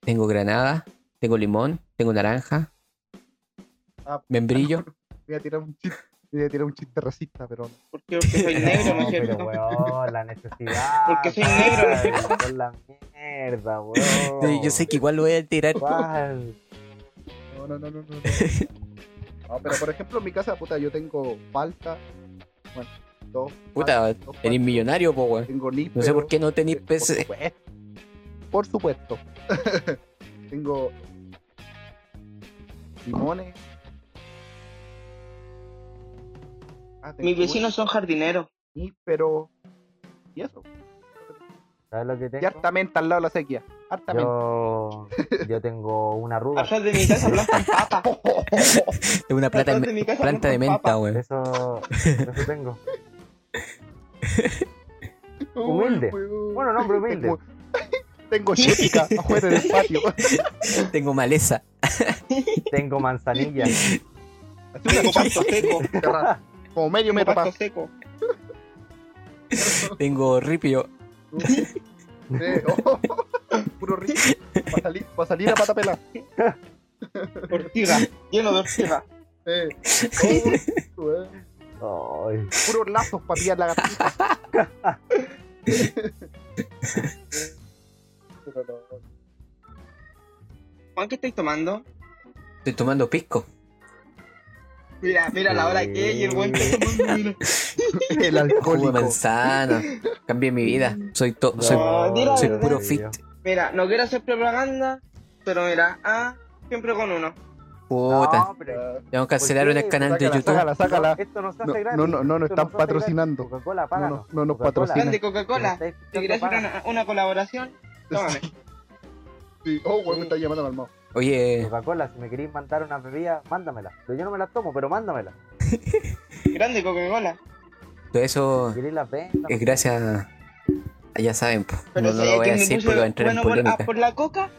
Tengo granada. Tengo limón. Tengo naranja. Ah, Membrillo. Voy a tirar un chiste, voy a tirar un chiste racista, pero no. Porque, porque soy negro, ¿no es pero weón, la necesidad. Porque soy negro, ¿no es cierto? La mierda, weón. Yo sé que igual lo voy a tirar. ¿Cuál? No, no, no, no, no. no. No, pero por ejemplo, en mi casa, puta, yo tengo falta. Bueno, dos. Puta, faltas, millonario, po, weón. Tengo níspero. No sé por qué no tenéis Por PC. supuesto. Por supuesto. tengo limones. Ah, tengo Mis vecinos son jardineros. níspero. Y eso. ¿Sabes lo que tengo? harta menta al lado de la sequía. Yo, yo tengo una arruga. Atrás de mi casa plantan papas. Es una planta, de mi casa planta de menta, weón. Eso, eso tengo. Humilde. Bueno, nombre humilde. Tengo, tengo afuera del patio. Tengo maleza. Tengo manzanilla. Tengo pasto seco. Como medio metro pasto seco. Tengo ripio. Sí, oh, Puro rico. Va a salir, va a salir a pata pelada. Ortiga. Lleno de ortiga. Eh. Oh, Puros lazos para pillar la gatita. Juan, ¿qué estáis tomando? Estoy tomando pisco. Mira, mira la hora que es y el buen tomando. El Jugo de alcohólico. manzana. Cambié mi vida. Soy, to soy, No, verdad. puro fit. Mira, no quiero hacer propaganda, pero mira, ah, siempre con uno. Puta. No, pero Tengo que cancelar el canal de YouTube. sácala, sácala. esto no se No, hace gratis. no, no, no nos están patrocinando. Coca-Cola, No, no, no nos patrocinan. Me Coca-Cola. Si escuchando, quieres hacer páganos. una, una colaboración, tómame. Sí. Oh, weón, me está llamando al Oye, Coca-Cola, si me queréis mandar una bebida, mándamela. Pero yo no me la tomo, pero mándamela. Grande Coca-Cola. todo eso Si queréis la venda. es gracias. Ya saben, pues. Pero No, lo voy a decir porque va a entrar en bueno por, ah, polémica. por la coca,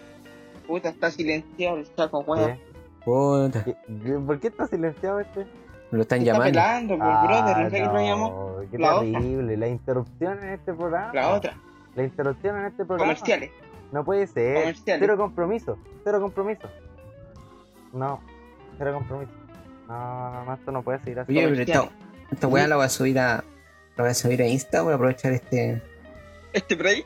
puta, está silenciado el saco, weón. Puta, ¿Qué- qué- ¿Por qué está silenciado este? me lo están Está llamando. pelando, pues, brother, no sé qué lo llamó. Ah, qué La otra. terrible. La interrupción en este programa. La otra, La interrupción en este programa. comerciales. No puede ser. Cero compromiso. Cero compromiso. No. Cero compromiso. No, no, no, esto no puede seguir así. Oye, pero esta, esta weá la voy a subir a. La voy a subir a Insta. Voy a aprovechar este. Este break,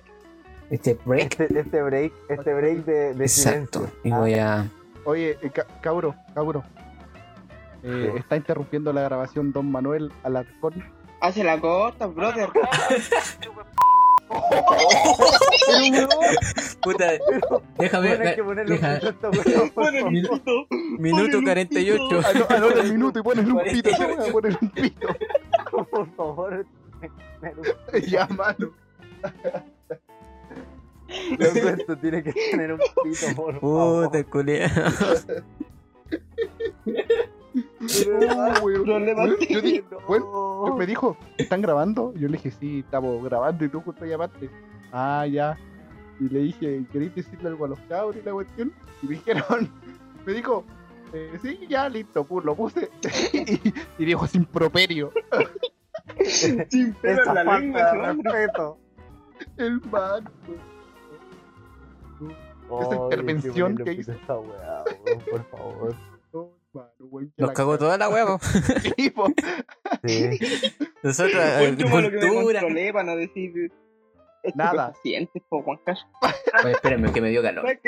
Este break. Este, este break, este break de, de Exacto. silencio. Y Ah, voy a. Oye, eh, ca- cabro, cabro. Eh, está interrumpiendo la grabación Don Manuel Alarcón. hace la corta, brother. Puta, déjame. bueno, hay que ponerle un pito favor. pito. Minuto 48. Anota el minuto y pones un pito. Yo voy a poner un pito. Por favor. ya, mano. Loco, esto tiene que tener un pito, por favor. Puta, culea. Yo dije, bueno, No. me dijo, ¿están grabando? Yo le dije, sí, estamos grabando y tú justo llamaste. Ah, ya. Y le dije, ¿queréis decirle algo a los cabros y la cuestión? Y me dijeron, me dijo, eh, sí, ya, listo, pues lo puse. y, y dijo, sin properio. Sin pelo Esa en la falta lengua, de respeto. El man. Esa intervención que hizo. pito a esa weá, weón, por favor. Nos cagó toda la huevo. Sí, po. Sí. Nosotros, eh, cultura. para no decir. Nada. Sientes, po, Juan Carlos. Oye, espérenme, que me dio calor. Ay,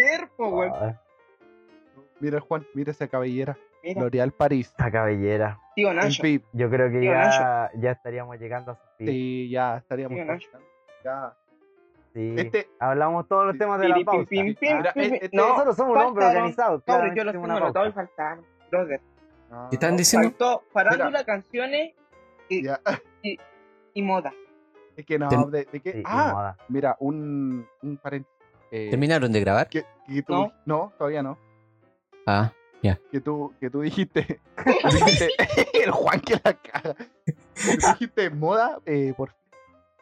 Mira, Juan, mira esa cabellera. L'Oreal París. Esta cabellera. tío Nacho. Yo creo que ya, ya estaríamos llegando a su fin. Sí, ya estaríamos. Ya. Sí. Este, Hablamos todos los temas de la pim, pausa. pim, pim, Mira, pim. este- No, Nosotros somos un hombre organizado. Yo los tengo anotados y faltaron. Brother. ¿Qué están diciendo? Faltó farándula, canciones Ya. y moda. Es que no, de, de qué. Sí, y ah, moda. mira, un, un paréntesis. Eh, ¿Terminaron de grabar? que, que tú, No. no. todavía no. Ah, Que tú, que tú dijiste, que tú dijiste el Juan que la caga. Que tú dijiste moda, eh, por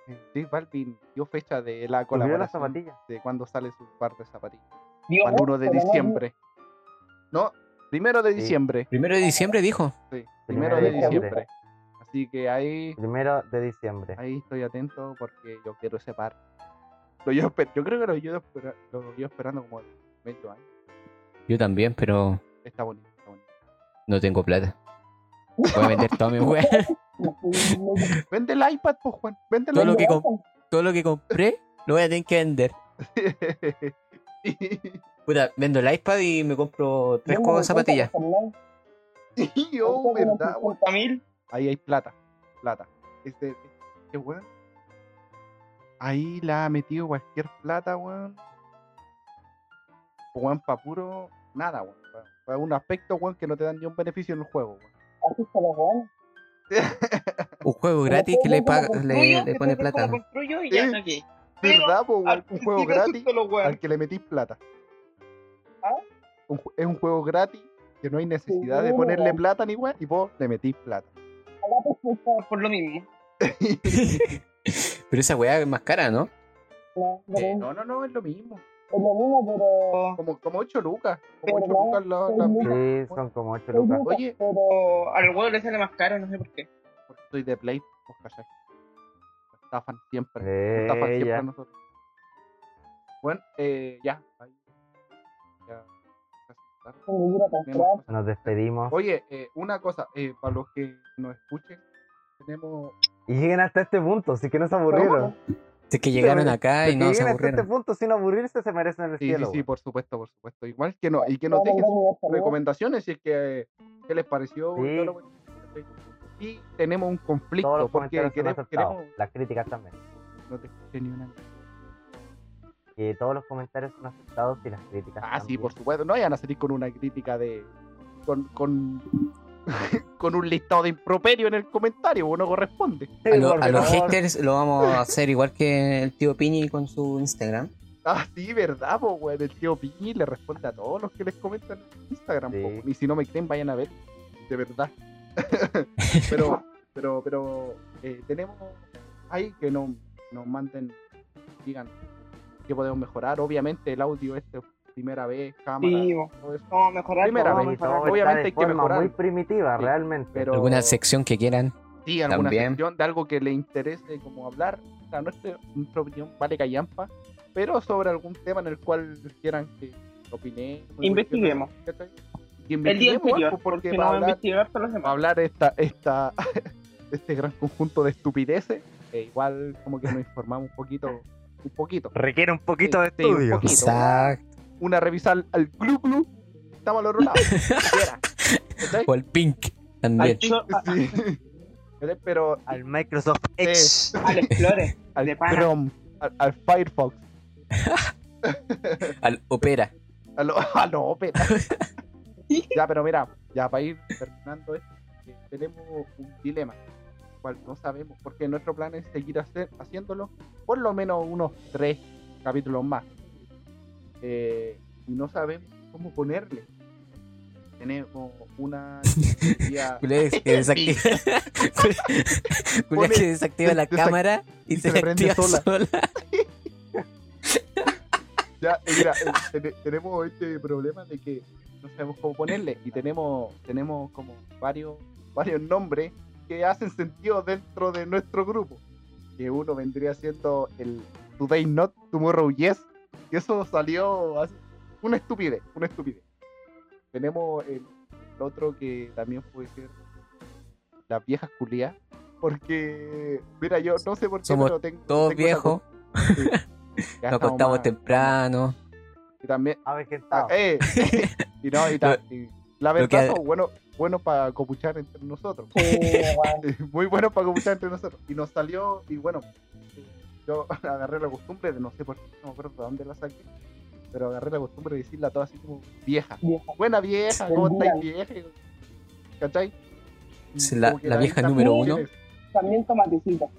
fin. eh, Balvin dio fecha de la colaboración de cuando sale su par de zapatillas. Para el 1 de diciembre. No, primero de Sí. diciembre. primero de diciembre dijo. Sí, Primero primero de de diciembre. diciembre. Así que ahí, Primero de diciembre. ahí estoy atento porque yo quiero ese par. Lo esper- yo creo que lo llevo, lo llevo esperando como 20 años. Yo también, pero Está bonito, está bonito. no tengo plata. Voy a vender toda mi weá. Vende el iPad, pues Juan. Vende el Todo lo iPad. que, todo lo que compré lo voy a tener que vender. Puta, vendo el iPad y me compro tres juegos de zapatillas. Sí, oh, verdad, weón. 50.000. Ahí hay plata, plata. Este, este weón. Ahí la ha metido cualquier plata, weón. Weón, pa' puro nada, weón. pa- un aspecto, weón, que no te dan ni un beneficio en el juego, weón. Un juego gratis que le, paga, le, pone plata. construyo y ya Sí. saqué. Pero ¿Verdad, po, weón? Un juego gratis al que le metís plata. ¿Ah? Un es un juego gratis que no hay necesidad de Sí, ponerle weón. plata ni weón, y vos le metís plata. A Por lo mismo. Pero esa weá es más cara, ¿no? no, pero Eh, no, no, no, es lo mismo. es lo mismo, pero. Como, como 8 lucas. Como 8 Pero no, lucas la, la- Sí, son como 8 es lucas. Oye, pero al huevo le sale más caro, no sé por qué. porque soy de Play, pues cachai. Estafan siempre. nos Estafan Eh, siempre a ya. nosotros. Bueno, eh, ya. ahí. Nos despedimos. Oye, eh, una cosa, eh, para los que nos escuchen, tenemos. Y lleguen hasta este punto, así que no se aburrieron. Es que llegaron acá y no se lleguen hasta este aburrieron. punto sin aburrirse se merecen el Sí, sí, cielo. sí, por supuesto, por supuesto. Igual que no, y que nos dejen sus recomendaciones si es que qué les pareció. y Sí. todo lo bueno. Y tenemos un conflicto porque queremos- Las críticas también. no te escuché ni una. Que todos los comentarios son aceptados y las críticas Ah, sí, por supuesto. No vayan a salir con una crítica de. con. con, con un listado de improperio en el comentario, porque no corresponde. Sí, A, lo- por a los haters lo vamos a hacer igual que el tío Piñi con su Instagram. Ah, sí, verdad, pues, weón. El tío Piñi le responde a todos los que les comentan en Instagram, Sí. weón. Y si no me creen, vayan a ver. De verdad. pero, pero, pero, eh, tenemos ahí que no, nos manden, digan que podemos mejorar. Obviamente, el audio este, primera vez, cámara, Sí, todo eso. A mejorar. Primera a vez, mejorar. Obviamente hay que mejorar. muy primitiva, Sí, realmente. pero- Alguna sección que quieran. Sí, alguna También. sección de algo que le interese como hablar. O sea, nuestra, nuestra opinión vale callampa, pero sobre algún tema en el cual quieran que opinemos. Investiguemos. El día anterior, pues, porque porque no a hablar, investigar para semanas. hablar esta, esta, este gran conjunto de estupideces, eh, igual como que nos informamos un poquito, un poquito. Requiere un poquito de Sí, un estudio. poquito. Exacto. Una revisa al, al Glu Glu, estamos al otro lado. O el Pink también. Al. Pero Al Microsoft Edge. al Explorer. al De. Chrome, al, al Firefox, Al Opera. a lo, a lo Opera. ya, pero mira, ya para ir terminando esto, eh, tenemos un dilema, cual no sabemos, porque nuestro plan es seguir hacer, haciéndolo por lo menos unos tres capítulos más. Eh, y no sabemos cómo ponerle. Tenemos una idea- que desactiva, Culé Pone- que desactiva la desac- cámara y, y se, se prende sola. sola. Ya, mira, eh, tene- tenemos este problema de que no sabemos cómo ponerle y tenemos tenemos como varios varios nombres que hacen sentido dentro de nuestro grupo. Que uno vendría siendo el Today Not, Tomorrow Yes, que eso salió una estupidez, una estupidez. Tenemos el, el otro que también puede ser las viejas culias, porque mira, yo no sé por qué, Somos pero tengo Todos tengo viejos, sí. Nos acostamos más- temprano. y también A ver qué Ah, está. eh, y no, y ta- y la lo verdad que- bueno, bueno para copuchar entre nosotros. Sí. Muy bueno para copuchar entre nosotros. Y nos salió, y bueno, yo agarré la costumbre de no sé por qué, no me acuerdo de dónde la saqué, pero agarré la costumbre de decirla toda así como vieja. Vieja. Buena vieja, ¿cómo Buen estáis vieja? ¿Cachai? Es la- vieja también número uno. También tomatecito.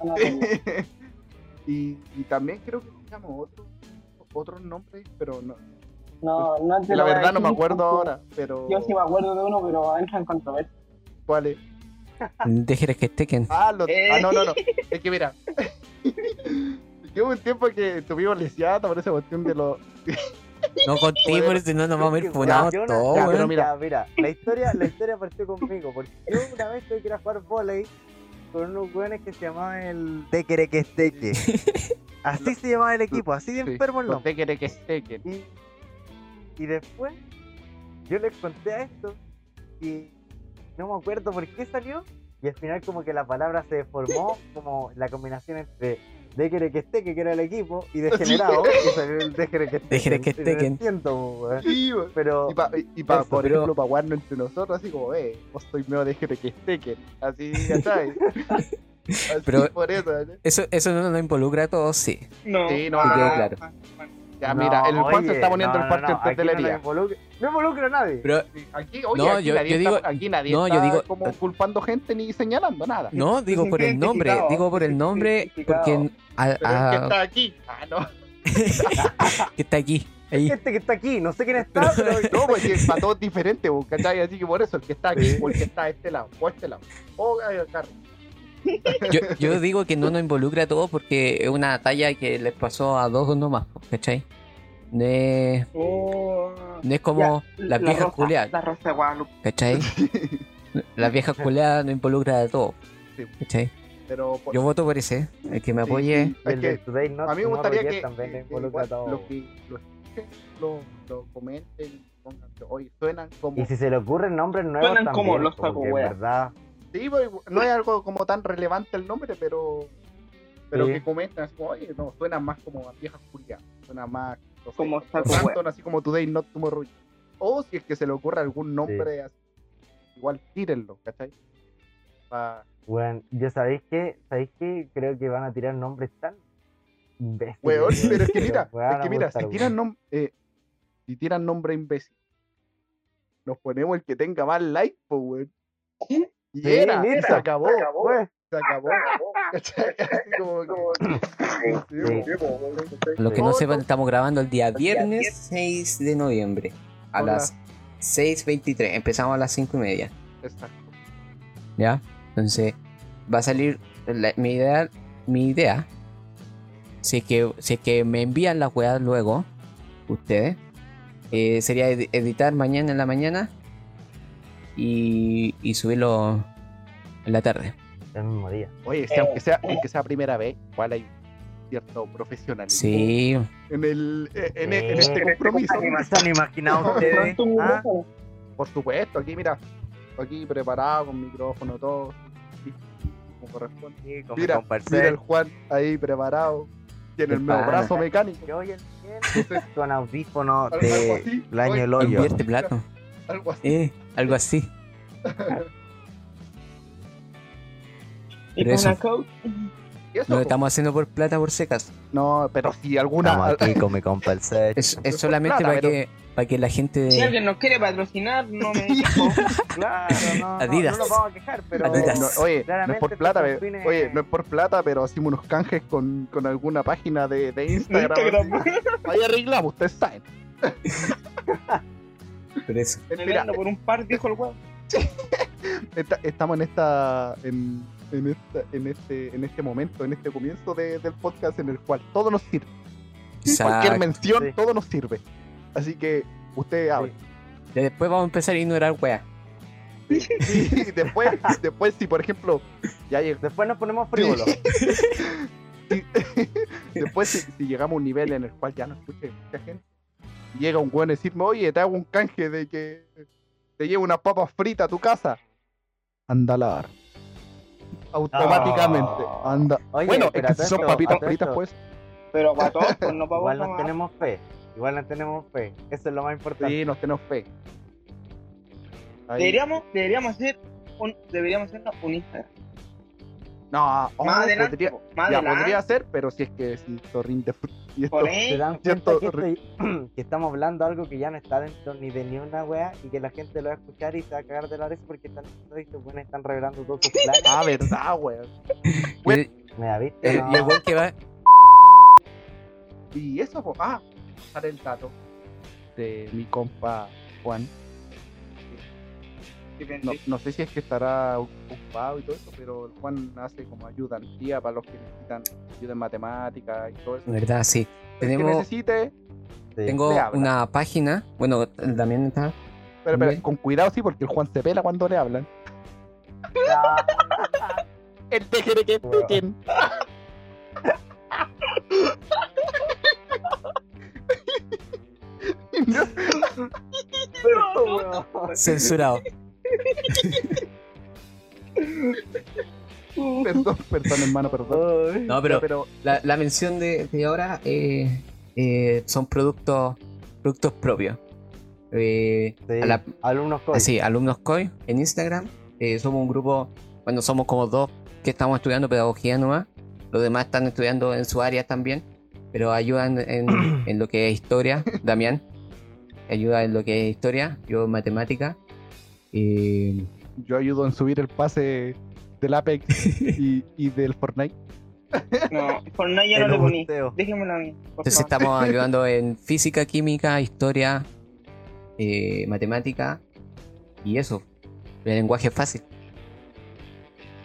Ah, no, no, no. y, y también creo que teníamos otro, otros nombres, pero no, No, no te que lo la verdad no me acuerdo porque ahora, pero Yo sí me acuerdo de uno, pero entra en controversia. ¿cuál es? Déjeles que estén. Ah, lo- Eh. ah, no, no, no. Es que mira. hubo un tiempo que tuvimos lesiada por esa cuestión de los. No contigo, porque si no nos vamos a ir funados todos, ya, pero mira. mira, la historia, la historia partió conmigo, porque yo una vez tuve que ir a jugar volei con unos güeyes que se llamaban el Tequerequesteque. Así se llamaba el equipo, así de Sí, enfermo el nombre. Tequere que Tekken. Y, y después yo les conté a esto y no me acuerdo por qué salió. Y al final como que la palabra se deformó como la combinación entre Déjere que esté, que era el equipo, y degenerado, y salió el déjere que esté. Déjere que esté, que- Siento. Pero Y, pa- y pa- Eso, por pero- ejemplo, para jugarnos entre nosotros, así como, eh, vos soy medio de que Tekken. Así, ¿cachai? Así, Pero- por eso, ¿no? Eso, eso no nos involucra a todos, sí. No. Sí, no, Que ah, claro. ah, bueno. Ya, mira, el Juan se oye, está poniendo no, el no, parque no, en aquí no, involucra- no involucra a nadie. Pero Aquí, oye, No, aquí, yo- nadie yo está- digo- aquí nadie no, yo está digo- como culpando gente ni señalando nada. no, digo por el nombre, digo por el nombre porque a- Pero a- el que está aquí. Ah, no. que está aquí. Ahí. Este que está aquí, no sé quién está, pero. No, pues sí, para todos es diferente, ¿cachai? Así que por eso, el que está aquí, o el que está a este lado, o a este lado. O a arriba. Yo, yo digo que no nos involucra a todos porque es una talla que les pasó a dos nomás, ¿cachai? No es, Oh. no es como las La viejas rosa- culeadas, La rosa de Guadalupe. ¿cachai? Las viejas culeadas no involucra a todos. ¿cachai? Pero por- Yo voto por ese, el que me sí, apoye. el es de que Today Not a mí me gustaría que, también que- le que involucra a igual todo. los que lo lo, lo comenten, pongan oye, suenan como... Y si se le ocurren nombres nuevos Suenan también, como los wea. verdad, Sí, pues, no es algo como tan relevante el nombre, pero pero Sí. que comentan así como, oye, no, suena más como a viejas culiadas, suena más no sé, Como así como Today Not Tomorrow. O si es que se le ocurre algún nombre así, igual tírenlo, ¿cachai? Pa- Bueno, yo sabéis que, sabéis que creo que van a tirar nombres tan imbéciles. Weón, pero es que mira, es que mira, si tiran, nom- eh, si tiran nombre imbécil, nos ponemos el que tenga más like, pues, weón. Y Sí, era, y listo. se acabó, Pues, se acabó. Así como que- Sí. Los que no sepan, estamos grabando el día viernes 6 de noviembre a las 6.23. Empezamos a las 5 y media. Exacto. ¿Ya? Entonces, va a salir la- mi idea. Mi idea. Si es que, si es que me envían las weas luego, ustedes, eh, sería ed- editar mañana en la mañana y, y subirlo en la tarde. el mismo día. Oye, si aunque sea, aunque sea primera vez, igual hay cierto profesionalismo Sí, en, el, eh, en, Sí. en este compromiso. ¿Se han imaginado ustedes? ¿Ah? Por supuesto, aquí mira, aquí preparado con micrófono, todo, como corresponde. Sí, como Mira, con mira el Juan ahí preparado, tiene el nuevo brazo mecánico. Que oye, bien, con audífono Algo de así. el año Oye, del hoyo. invierte plato. Algo así. Eh, algo así. Y Pero con eso. la coach. Y eso, No lo estamos haciendo por plata por secas. No, pero si alguna. Estamos aquí con mi compa el. Es, es solamente plata, para pero- que, para que la gente. Si alguien nos quiere patrocinar, no me quejo. Claro, no, no, Adidas. no nos vamos a quejar, pero Adidas. No, oye, no es Claramente por plata, pero- fines- oye, no es por plata, pero hacemos unos canjes con, con alguna página de, de Instagram. Instagram. Ahí arreglamos, ustedes saben. Mira, vendo por un par, dijo el weón. esta- estamos en esta. En, en, esta, en, este, en este momento, en este comienzo de- del podcast en el cual todo nos sirve. Cualquier Exacto. mención, Sí. todo nos sirve. Así que usted habla. Ya después vamos a empezar a ignorar weas. Y después, después, si por ejemplo, ya Después nos ponemos frívolos. después si, si llegamos a un nivel en el cual ya no escuche mucha gente, llega un weón a decirme, oye, te hago un canje de que te llevo unas papas fritas a tu casa. Anda a lavar. Automáticamente. Ah. Anda. Oye, bueno, es que si son papitas atento. fritas, pues. Pero para todos, pues no para Igual nos nomás. tenemos fe. Igual nos tenemos fe. Eso es lo más importante. Sí, nos tenemos fe. Ahí. Deberíamos, deberíamos hacer un, deberíamos hacernos un Instagram. No, oh, más adelante, podría, po, más ya adelante. podría ser, pero si es que si rinde fruto y esto- ¿Se dan cuenta que, estoy- que estamos hablando de algo que ya no está dentro ni de ni una wea y que la gente lo va a escuchar y se va a cagar de la risa porque están estos buenos están revelando todos sus planes? Ah, verdad, weón. ¿Me da viste? el- No. y el weón que va. Y eso, pues, ah, pasar el dato de mi compa Juan. No, no sé si es que estará ocupado y todo eso, pero el Juan hace como ayudantía para los que necesitan ayuda en matemáticas y todo eso. Verdad, sí. Que Tenemos, necesite, tengo una página. Bueno, también está. pero, pero con cuidado, sí, porque el Juan se pela cuando le hablan. El tejere que weón. Censurado. Perdón, perdón, hermano, perdón. No, pero pero la, la mención de, de ahora eh, eh, son productos productos propios. Eh, Sí, a la- alumnos COI. así, alumnos COI en Instagram. eh, somos un grupo, bueno, somos como dos que estamos estudiando pedagogía nomás. Los demás están estudiando en su área también, pero ayudan en, en lo que es historia. Damián ayuda en lo que es historia, yo en matemática. Y yo ayudo en subir el pase del Apex y, y del Fortnite. No, no ya no le poní. Déjenmelo a mí. Entonces favor. estamos ayudando en física, química, historia, eh, matemática y eso. El lenguaje fácil.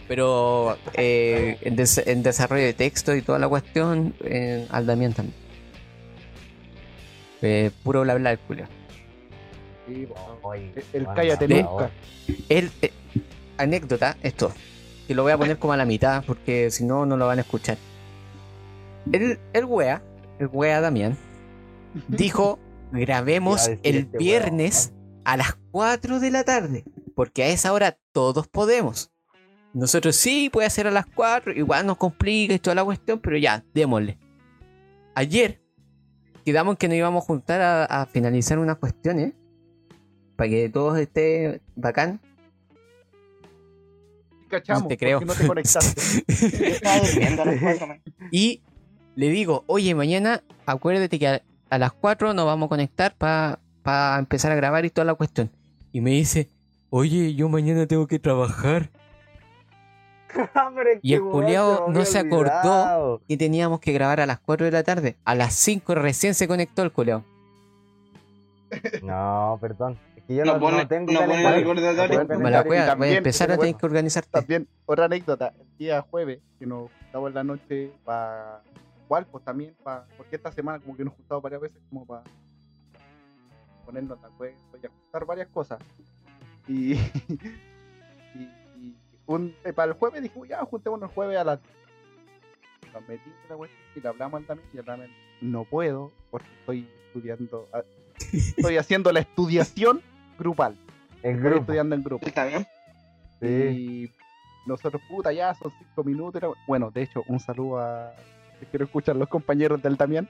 Pero eh, en, des- en desarrollo de texto y toda la cuestión, eh, al Damián también. Eh, puro bla bla el Julio. Sí, po. Oye, El- el bueno, cállate nunca. Él, eh, anécdota, esto. Que lo voy a poner como a la mitad porque si no, no lo van a escuchar. El, el wea, el wea Damián, dijo: grabemos el este viernes a las 4 de la tarde. Porque a esa hora todos podemos. Nosotros sí, puede ser a las 4, igual nos complica y toda la cuestión, pero ya, démosle. Ayer quedamos que nos íbamos a juntar a, a finalizar unas cuestiones para que todos esté bacán. Cachamos, No te creo. no te conectaste. Y le digo, oye, mañana acuérdate que a, a las 4 nos vamos a conectar para empezar a grabar y toda la cuestión. Y me dice, oye, yo mañana tengo que trabajar. Y que, el culiao no se acordó. Y teníamos que grabar a las 4 de la tarde. A las 5 recién se conectó el culeo. No, perdón. Que yo No no, pone- no tengo no recordatorio. No tengo Me la voy a, voy a también, empezar a pero tener que organizarte. También, otra anécdota, el día jueves, que nos juntamos en la noche para. Igual, pues también, pa, porque esta semana como que nos juntamos varias veces como para ponernos de acuerdo y ajustar varias cosas. Y, y, y un, eh, para el jueves dijimos, ya, juntémonos el jueves a las. Nos metimos en la cuestión y le hablamos al también y el también no puedo porque estoy estudiando, ah, estoy haciendo la estudiación grupal, estoy grupo. estudiando en grupo. Está bien. Sí. Y nosotros, puta, ya son cinco minutos. era- Bueno, de hecho, un saludo a. Quiero escuchar los compañeros del Damián.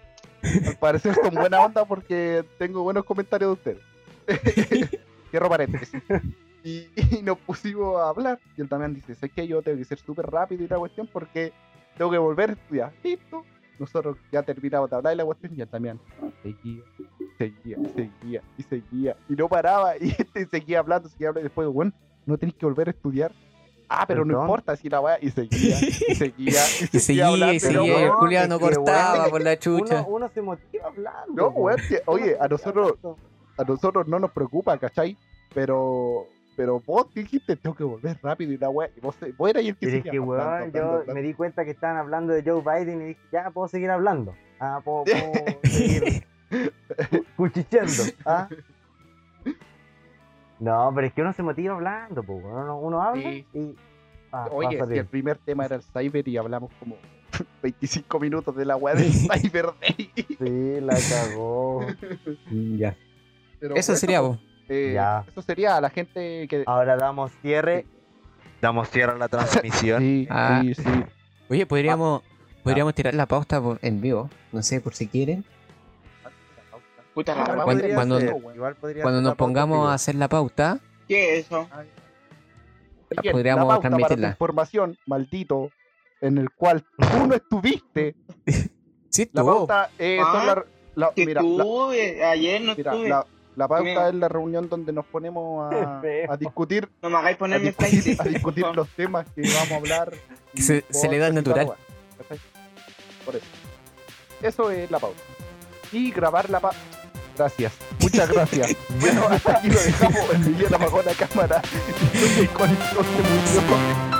Al parecer son buena onda porque tengo buenos comentarios de ustedes. Cierro paréntesis. Y, y nos pusimos a hablar. Y el Damián dice: Sé que yo tengo que ser súper rápido y la cuestión porque tengo que volver a estudiar. Listo. Nosotros ya terminamos de hablar y la cuestión. Y el Damián seguía, seguía, seguía y seguía. Y no paraba. Y este seguía hablando, seguía hablando. Y después, bueno, no tenéis que volver a estudiar. Ah, pero no Perdón. importa si la weá. Y seguía, y seguía, y Y seguía seguía hablando. y pero seguía. y el no, no cortaba weón, por la chucha. Uno, uno se motiva hablando. No, weón, oye, a nosotros, a nosotros no nos preocupa, ¿cachai? Pero, pero vos dijiste, tengo que volver rápido y la weá. Y vos, vos eras el que Pero es seguía que, weón, hablando, yo hablando. me di cuenta que estaban hablando de Joe Biden y dije, ya, puedo seguir hablando. Ah, puedo, puedo seguir cuchicheando. ¿ah? No, pero es que uno se motiva hablando, pues, uno, uno habla Sí. y... ah, Oye, si el primer tema era el cyber y hablamos como 25 minutos de la weá del cyber day. Sí, la cagó. Ya. Pero Eso sería vos. eh, Ya. Eso sería a la gente que. Ahora damos cierre. Damos cierre a la transmisión. Sí, Ah. sí, sí. Oye, podríamos, podríamos tirar la pauta por- en vivo. No sé, por si quieren. Puta la. Cuando- podría cuando- ser, Cuando ser nos la pauta pongamos a hacer la pauta, ¿Qué es eso? Bien, podríamos la pauta para tu transmitirla. información, maldito, en el cual tú no estuviste. sí, La tú. pauta es Ah, son la, la- Que mira, la, estuve, ayer no mira, estuve. la- la pauta Mira. es la reunión donde nos ponemos a, Qué a discutir, No me hagáis a ponerme discutir, flight. a discutir los temas que vamos a hablar. Que se- se le da la natural. Por eso. Eso es la pauta. Y grabar la pauta. Gracias, muchas gracias. bueno, hasta aquí lo dejamos. El Miguel apagó la cámara con esto se murió.